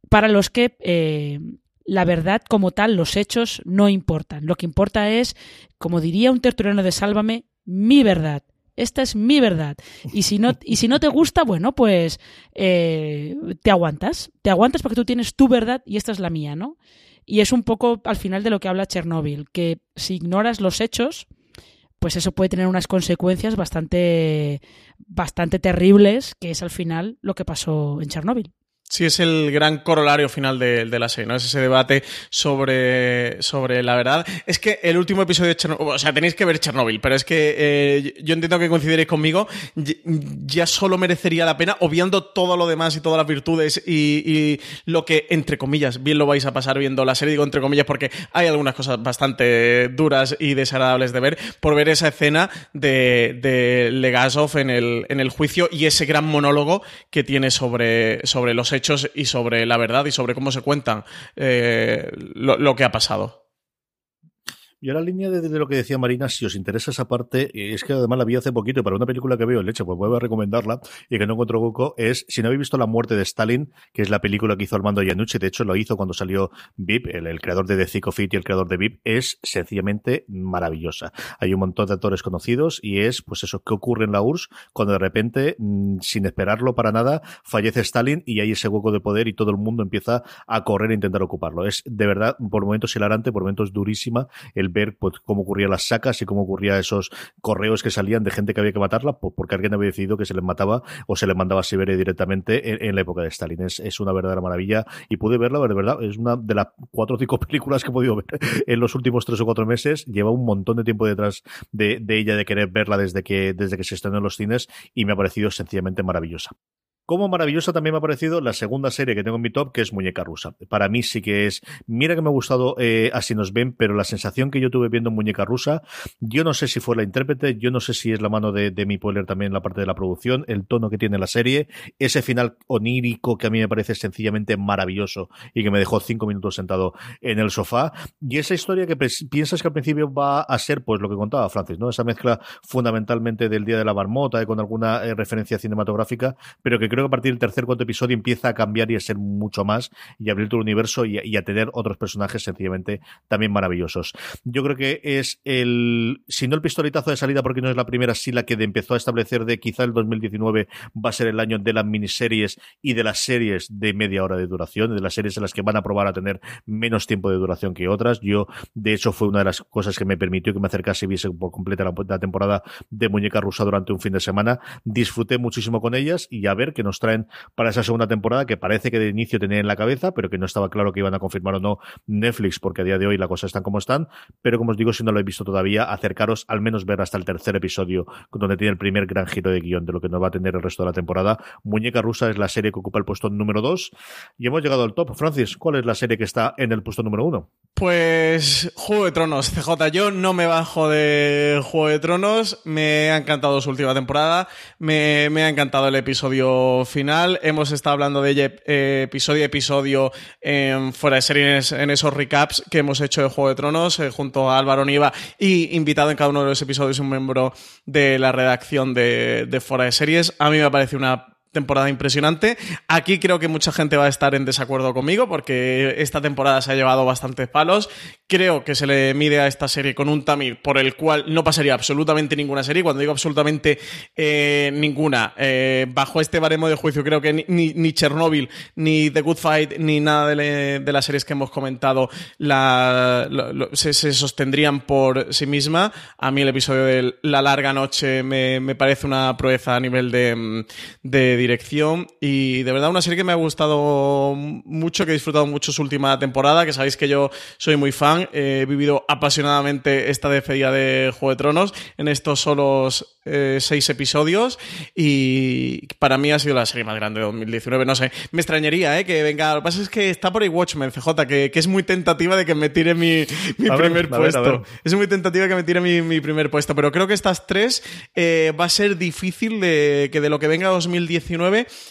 para los que eh, la verdad como tal, los hechos no importan. Lo que importa es, como diría un tertuliano de Sálvame, mi verdad. Esta es mi verdad. Y si no, y si no te gusta, bueno, pues eh, te aguantas. Te aguantas porque tú tienes tu verdad y esta es la mía, ¿no? Y es un poco al final de lo que habla Chernóbil, que si ignoras los hechos, pues eso puede tener unas consecuencias bastante, bastante terribles, que es al final lo que pasó en Chernóbil. Sí, es el gran corolario final de, la serie, ¿no? Es ese debate sobre, sobre la verdad. Es que el último episodio de Chernobyl, o sea, tenéis que ver Chernobyl, pero es que eh, yo entiendo que coincidiréis conmigo, ya solo merecería la pena, obviando todo lo demás y todas las virtudes y, lo que, entre comillas, bien lo vais a pasar viendo la serie, digo entre comillas porque hay algunas cosas bastante duras y desagradables de ver, por ver esa escena de, de Legasov en el, en el juicio y ese gran monólogo que tiene sobre, sobre los hechos y sobre la verdad y sobre cómo se cuentan eh, lo, que ha pasado. Yo la línea de, lo que decía Marina, si os interesa esa parte, es que además la vi hace poquito, para una película que veo, leche, pues vuelvo a recomendarla y que no encuentro hueco, es, si no habéis visto La muerte de Stalin, que es la película que hizo Armando Iannucci, de hecho lo hizo cuando salió VIP, el, creador de The Thick of It y el creador de VIP, es sencillamente maravillosa. Hay un montón de actores conocidos y es, pues eso, que ocurre en la URSS cuando de repente, mm, sin esperarlo para nada, fallece Stalin y hay ese hueco de poder y todo el mundo empieza a correr e intentar ocuparlo. Es de verdad, por momentos hilarante, por momentos durísima, el ver pues, cómo ocurrían las sacas y cómo ocurría esos correos que salían de gente que había que matarla porque alguien había decidido que se les mataba o se les mandaba a Siberia directamente en, la época de Stalin. Es, una verdadera maravilla y pude verla, de verdad, es una de las cuatro o cinco películas que he podido ver en los últimos tres o cuatro meses. Lleva un montón de tiempo detrás de, de ella, de querer verla desde que, desde que se estrenó en los cines y me ha parecido sencillamente maravillosa. Como maravillosa también me ha parecido la segunda serie que tengo en mi top, que es Muñeca Rusa. Para mí sí que es, mira que me ha gustado eh, Así nos ven, pero la sensación que yo tuve viendo Muñeca Rusa, yo no sé si fue la intérprete, yo no sé si es la mano de, de mi poder también la parte de la producción, el tono que tiene la serie, ese final onírico que a mí me parece sencillamente maravilloso y que me dejó cinco minutos sentado en el sofá, y esa historia que piensas que al principio va a ser, pues lo que contaba Francis, ¿no? Esa mezcla fundamentalmente del Día de la Marmota y con alguna eh, referencia cinematográfica, pero que creo que a partir del tercer cuarto episodio empieza a cambiar y a ser mucho más y a abrir tu universo y, a tener otros personajes sencillamente también maravillosos. Yo creo que es el, si no el pistoletazo de salida porque no es la primera, sí la que empezó a establecer de quizá el 2019 va a ser el año de las miniseries y de las series de media hora de duración, de las series en las que van a probar a tener menos tiempo de duración que otras. Yo, de hecho, fue una de las cosas que me permitió que me acercase y viese por completa la, la temporada de Muñeca Rusa durante un fin de semana. Disfruté muchísimo con ellas y a ver que nos traen para esa segunda temporada que parece que de inicio tenían en la cabeza, pero que no estaba claro que iban a confirmar o no Netflix, porque a día de hoy la cosa están como están. Pero como os digo, si no lo he visto todavía, acercaros al menos ver hasta el tercer episodio, donde tiene el primer gran giro de guion de lo que nos va a tener el resto de la temporada. Muñeca Rusa es la serie que ocupa el puesto número 2 y hemos llegado al top. Francis, ¿cuál es la serie que está en el puesto número 1? Pues Juego de Tronos, CJ. Yo no me bajo de Juego de Tronos. Me ha encantado su última temporada. Me, me ha encantado el episodio final. Hemos estado hablando de ella eh, episodio a episodio en fuera de series en esos recaps que hemos hecho de Juego de Tronos eh, junto a Álvaro Niva y invitado en cada uno de los episodios un miembro de la redacción de, de fuera de series. A mí me parece una temporada impresionante. Aquí creo que mucha gente va a estar en desacuerdo conmigo porque esta temporada se ha llevado bastantes palos. Creo que se le mide a esta serie con un Tamir por el cual no pasaría absolutamente ninguna serie. Cuando digo absolutamente eh, ninguna, eh, bajo este baremo de juicio creo que ni, ni, Chernobyl, ni The Good Fight, ni nada de, las series que hemos comentado se, sostendrían por sí misma. A mí el episodio de La larga noche me, parece una proeza a nivel de dirección y de verdad una serie que me ha gustado mucho, que he disfrutado mucho su última temporada, que sabéis que yo soy muy fan, he vivido apasionadamente esta despedida de Juego de Tronos en estos solos eh, seis episodios y para mí ha sido la serie más grande de 2019. No sé, me extrañaría ¿eh? que venga. Lo que pasa es que está por ahí Watchmen, CJ, que, que es muy tentativa de que me tire mi, primer puesto. Es muy tentativa que me tire mi, primer puesto, pero creo que estas tres eh, va a ser difícil de, que de lo que venga 2019,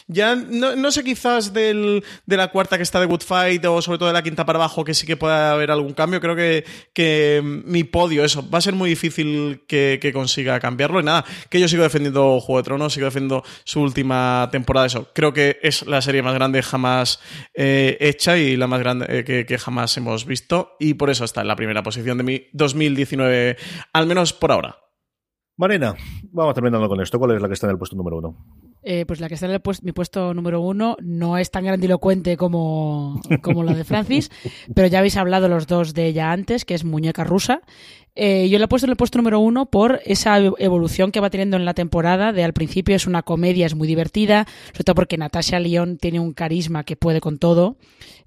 ya no, sé quizás del, de la cuarta que está de Good Fight o sobre todo de la quinta para abajo que sí que pueda haber algún cambio. Creo que, que mi podio, eso, va a ser muy difícil que, que consiga cambiarlo y nada que yo sigo defendiendo Juego de Tronos, sigo defendiendo su última temporada. Eso, creo que es la serie más grande jamás eh, hecha y la más grande eh, que, jamás hemos visto. Y por eso está en la primera posición de mi 2019, al menos por ahora. Marina, vamos terminando con esto. ¿Cuál es la que está en el puesto número uno? Eh, pues la que está en el mi puesto número uno no es tan grandilocuente como, como la de Francis, pero ya habéis hablado los dos de ella antes, que es Muñeca Rusa. Eh, yo la he puesto en el puesto número uno por esa evolución que va teniendo en la temporada. De al principio es una comedia, es muy divertida, sobre todo porque Natasha Lyon tiene un carisma que puede con todo.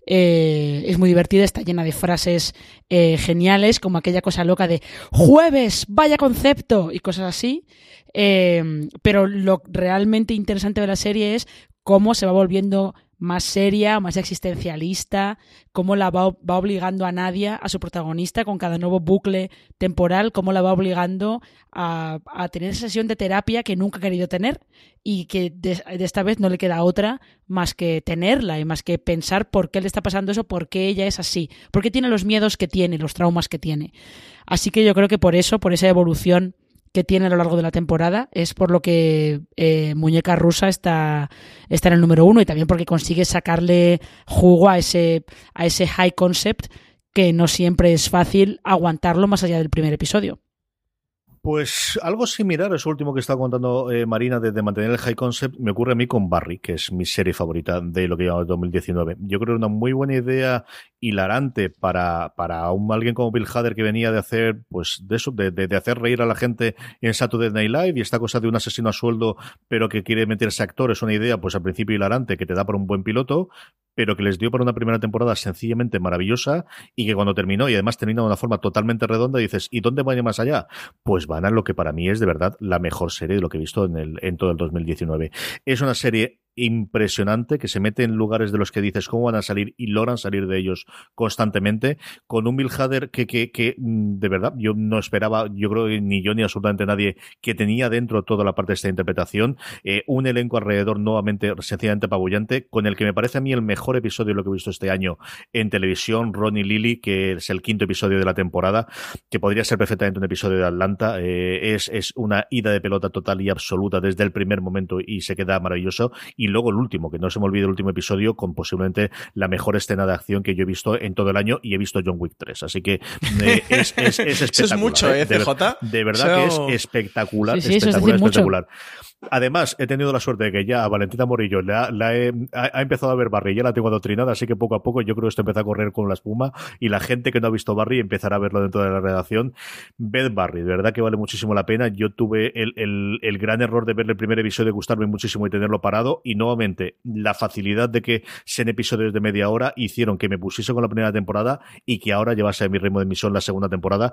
Eh, es muy divertida, está llena de frases geniales, como aquella cosa loca de jueves, vaya concepto y cosas así. Eh, pero lo realmente interesante de la serie es cómo se va volviendo más seria, más existencialista, cómo la va, obligando a Nadia, a su protagonista, con cada nuevo bucle temporal, cómo la va obligando a, tener esa sesión de terapia que nunca ha querido tener y que de, esta vez no le queda otra más que tenerla y más que pensar por qué le está pasando eso, por qué ella es así, por qué tiene los miedos que tiene, los traumas que tiene. Así que yo creo que por eso, por esa evolución que tiene a lo largo de la temporada. Es por lo que eh, Muñeca Rusa está, está en el número uno y también porque consigue sacarle jugo a ese, a ese high concept que no siempre es fácil aguantarlo más allá del primer episodio. Pues algo similar, eso último que estaba contando eh, Marina, de, mantener el high concept, me ocurre a mí con Barry, que es mi serie favorita de lo que llamamos 2019. Yo creo que una muy buena idea hilarante para, para un, alguien como Bill Hader que venía de hacer, pues, de eso, de, de, hacer reír a la gente en Saturday Night Live y esta cosa de un asesino a sueldo, pero que quiere meterse actor, es una idea, pues, al principio hilarante, que te da por un buen piloto, pero que les dio para una primera temporada sencillamente maravillosa y que cuando terminó, y además terminó de una forma totalmente redonda, dices, ¿y dónde van más allá? Pues van a lo que para mí es de verdad la mejor serie de lo que he visto en, el, en todo el 2019. Es una serie impresionante que se mete en lugares de los que dices cómo van a salir y logran salir de ellos constantemente con un Bill Hader que, que, que mm, de verdad yo no esperaba yo creo que ni yo ni absolutamente nadie que tenía dentro toda la parte de esta interpretación eh, un elenco alrededor nuevamente sencillamente apabullante con el que me parece a mí el mejor episodio de lo que he visto este año en televisión Ronnie Lily que es el quinto episodio de la temporada que podría ser perfectamente un episodio de Atlanta eh, es, es una ida de pelota total y absoluta desde el primer momento y se queda maravilloso y luego el último, que no se me olvide el último episodio, con posiblemente la mejor escena de acción que yo he visto en todo el año y he visto John Wick 3. Así que eh, es, es, es, espectacular. es mucho, ¿eh, CJ? De, verdad que es espectacular, espectacular, espectacular. Además, he tenido la suerte de que ya a Valentina Morillo la, he, ha, empezado a ver Barry, ya la tengo adoctrinada, así que poco a poco yo creo que esto empieza a correr con la espuma y la gente que no ha visto Barry empezará a verlo dentro de la redacción. Ved Barry, de verdad que vale muchísimo la pena. Yo tuve el, el, el gran error de ver el primer episodio, de gustarme muchísimo y tenerlo parado y nuevamente la facilidad de que sean episodios de media hora hicieron que me pusiese con la primera temporada y que ahora llevase a mi ritmo de emisión la segunda temporada.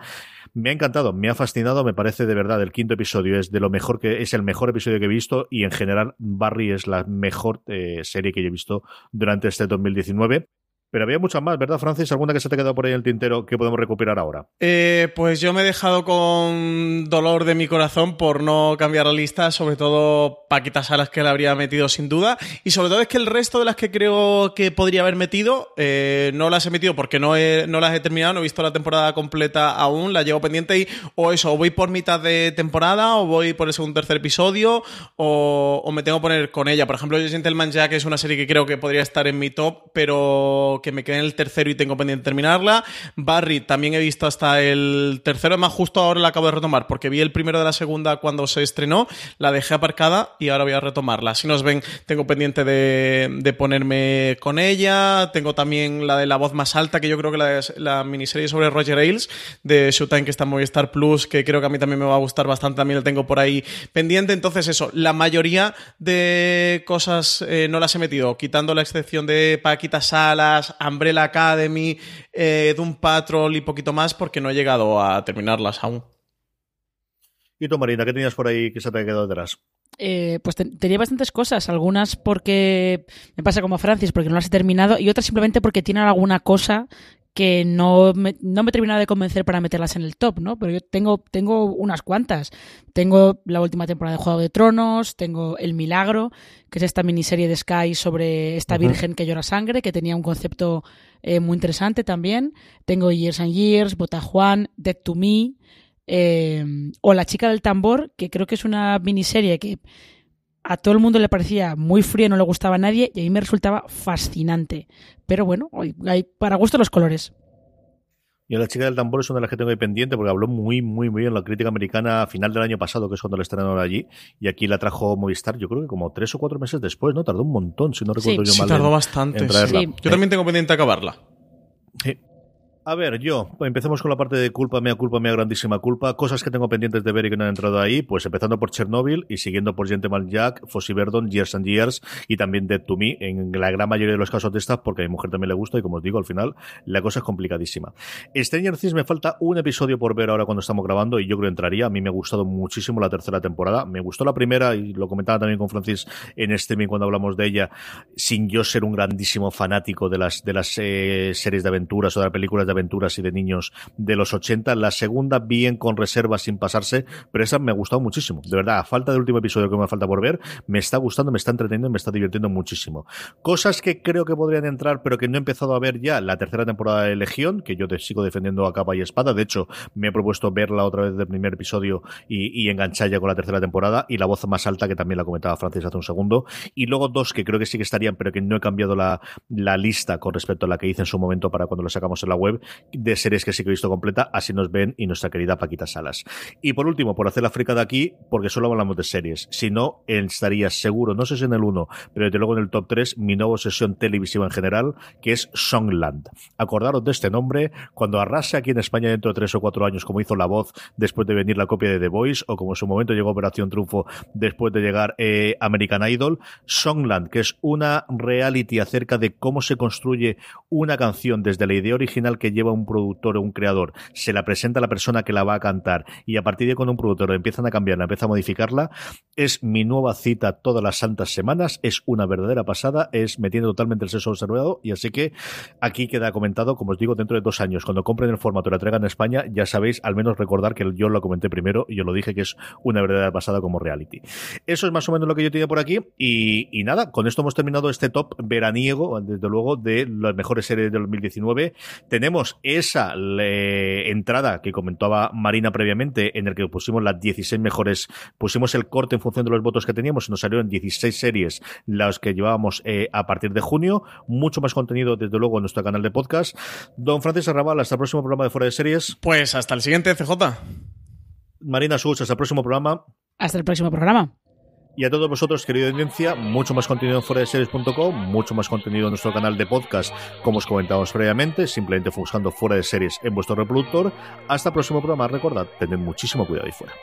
Me ha encantado, me ha fascinado, me parece de verdad el quinto episodio es de lo mejor que es el mejor episodio que he visto y en general Barry es la mejor eh, serie que yo he visto durante este 2019. Pero había muchas más, ¿verdad, Francis? ¿Alguna que se te ha quedado por ahí en el tintero que podemos recuperar ahora? Eh, pues yo me he dejado con dolor de mi corazón por no cambiar la lista, sobre todo Paquitas a las que la habría metido sin duda. Y sobre todo es que el resto de las que creo que podría haber metido, eh, no las he metido porque no, no las he terminado, no he visto la temporada completa aún, la llevo pendiente y o eso, o voy por mitad de temporada, o voy por el segundo tercer episodio, o, me tengo que poner con ella. Por ejemplo, Gentleman Jack es una serie que creo que podría estar en mi top, pero porque me quedé en el tercero y tengo pendiente terminarla. Barry también he visto hasta el tercero, más justo ahora la acabo de retomar, porque vi el primero de la segunda cuando se estrenó, la dejé aparcada y ahora voy a retomarla. Si nos ven, tengo pendiente de, ponerme con ella. Tengo también la de la voz más alta, que yo creo que la, la miniserie sobre Roger Ailes de Showtime, que está en Movistar Plus, que creo que a mí también me va a gustar bastante, también la tengo por ahí pendiente. Entonces, eso, la mayoría de cosas eh, no las he metido, quitando la excepción de Paquita Salas, Umbrella Academy, eh, Doom Patrol y poquito más, porque no he llegado a terminarlas aún. ¿Y tú, Marina, qué tenías por ahí que se te ha quedado detrás? Eh, pues tenía bastantes cosas, algunas porque me pasa como Francis, porque no las he terminado, y otras simplemente porque tienen alguna cosa que no me, no me he terminado de convencer para meterlas en el top, ¿no? Pero yo tengo, tengo unas cuantas. Tengo la última temporada de Juego de Tronos, tengo El Milagro, que es esta miniserie de Sky sobre esta virgen que llora sangre, que tenía un concepto eh, muy interesante también. Tengo Years and Years, Botajuan, Dead to Me, eh, o La chica del tambor, que creo que es una miniserie que a todo el mundo le parecía muy fría, no le gustaba a nadie y a mí me resultaba fascinante. Pero bueno, hay para gusto los colores. Y La chica del tambor es una de las que tengo ahí pendiente porque habló muy, muy, muy bien la crítica americana a final del año pasado, que es cuando la estrenaron allí. Y aquí la trajo Movistar, yo creo que como tres o cuatro meses después, ¿no? Tardó un montón, si no recuerdo yo mal. Sí, tardó bastante. Yo también tengo pendiente acabarla. Sí. A ver, yo, empecemos con la parte de culpa, mea culpa, mea grandísima culpa. Cosas que tengo pendientes de ver y que no han entrado ahí, pues empezando por Chernobyl y siguiendo por Gentleman Jack, Fossi Verdon, Years and Years y también Dead to Me, en la gran mayoría de los casos de estas, porque a mi mujer también le gusta y como os digo, al final la cosa es complicadísima. Stranger Things me falta un episodio por ver ahora cuando estamos grabando y yo creo que entraría. A mí me ha gustado muchísimo la tercera temporada. Me gustó la primera y lo comentaba también con Francis en streaming cuando hablamos de ella, sin yo ser un grandísimo fanático de las, de las eh, series de aventuras o de las películas de aventuras y de niños de los 80. La segunda, bien con reservas sin pasarse, pero esa me ha gustado muchísimo. De verdad, a falta del último episodio que me falta por ver, me está gustando, me está entreteniendo me está divirtiendo muchísimo. Cosas que creo que podrían entrar, pero que no he empezado a ver ya, la tercera temporada de Legión, que yo te sigo defendiendo a capa y espada. De hecho, me he propuesto verla otra vez del primer episodio y, y enganchar ya con la tercera temporada. Y la voz más alta, que también la comentaba Francis hace un segundo. Y luego dos que creo que sí que estarían, pero que no he cambiado la, la lista con respecto a la que hice en su momento para cuando lo sacamos en la web, de series que sí que he visto completa, así nos ven y nuestra querida Paquita Salas. Y por último, por hacer la frica de aquí, porque solo hablamos de series, si no, estaría seguro, no sé si en el 1, pero desde luego en el top 3, mi nueva sesión televisiva en general, que es Songland. Acordaros de este nombre, cuando arrase aquí en España dentro de 3 o 4 años, como hizo La Voz después de venir la copia de The Voice, o como en su momento llegó Operación Triunfo después de llegar eh, American Idol, Songland, que es una reality acerca de cómo se construye una canción desde la idea original que lleva un productor o un creador se la presenta a la persona que la va a cantar y a partir de cuando un productor empiezan a cambiarla, empieza a modificarla, es mi nueva cita todas las santas semanas, es una verdadera pasada, es metiendo totalmente el sexo observado y así que aquí queda comentado, como os digo, dentro de dos años, cuando compren el formato y la traigan en España, ya sabéis, al menos recordar que yo lo comenté primero y yo lo dije que es una verdadera pasada como reality. Eso es más o menos lo que yo tenía por aquí y, y nada, con esto hemos terminado este top veraniego, desde luego, de las mejores series del 2019. Tenemos esa entrada que comentaba Marina previamente, en el que pusimos las 16 mejores, pusimos el corte en función de los votos que teníamos y nos salieron 16 series las que llevábamos eh, a partir de junio. Mucho más contenido, desde luego, en nuestro canal de podcast. Don Francis Arrabal, hasta el próximo programa de Fuera de Series. Pues hasta el siguiente, CJ. Marina Sus, hasta el próximo programa. Hasta el próximo programa. Y a todos vosotros, querida audiencia, mucho más contenido en fuera de series.com, mucho más contenido en nuestro canal de podcast, como os comentamos previamente, simplemente buscando fuera de series en vuestro reproductor. Hasta el próximo programa, recordad, tened muchísimo cuidado ahí fuera.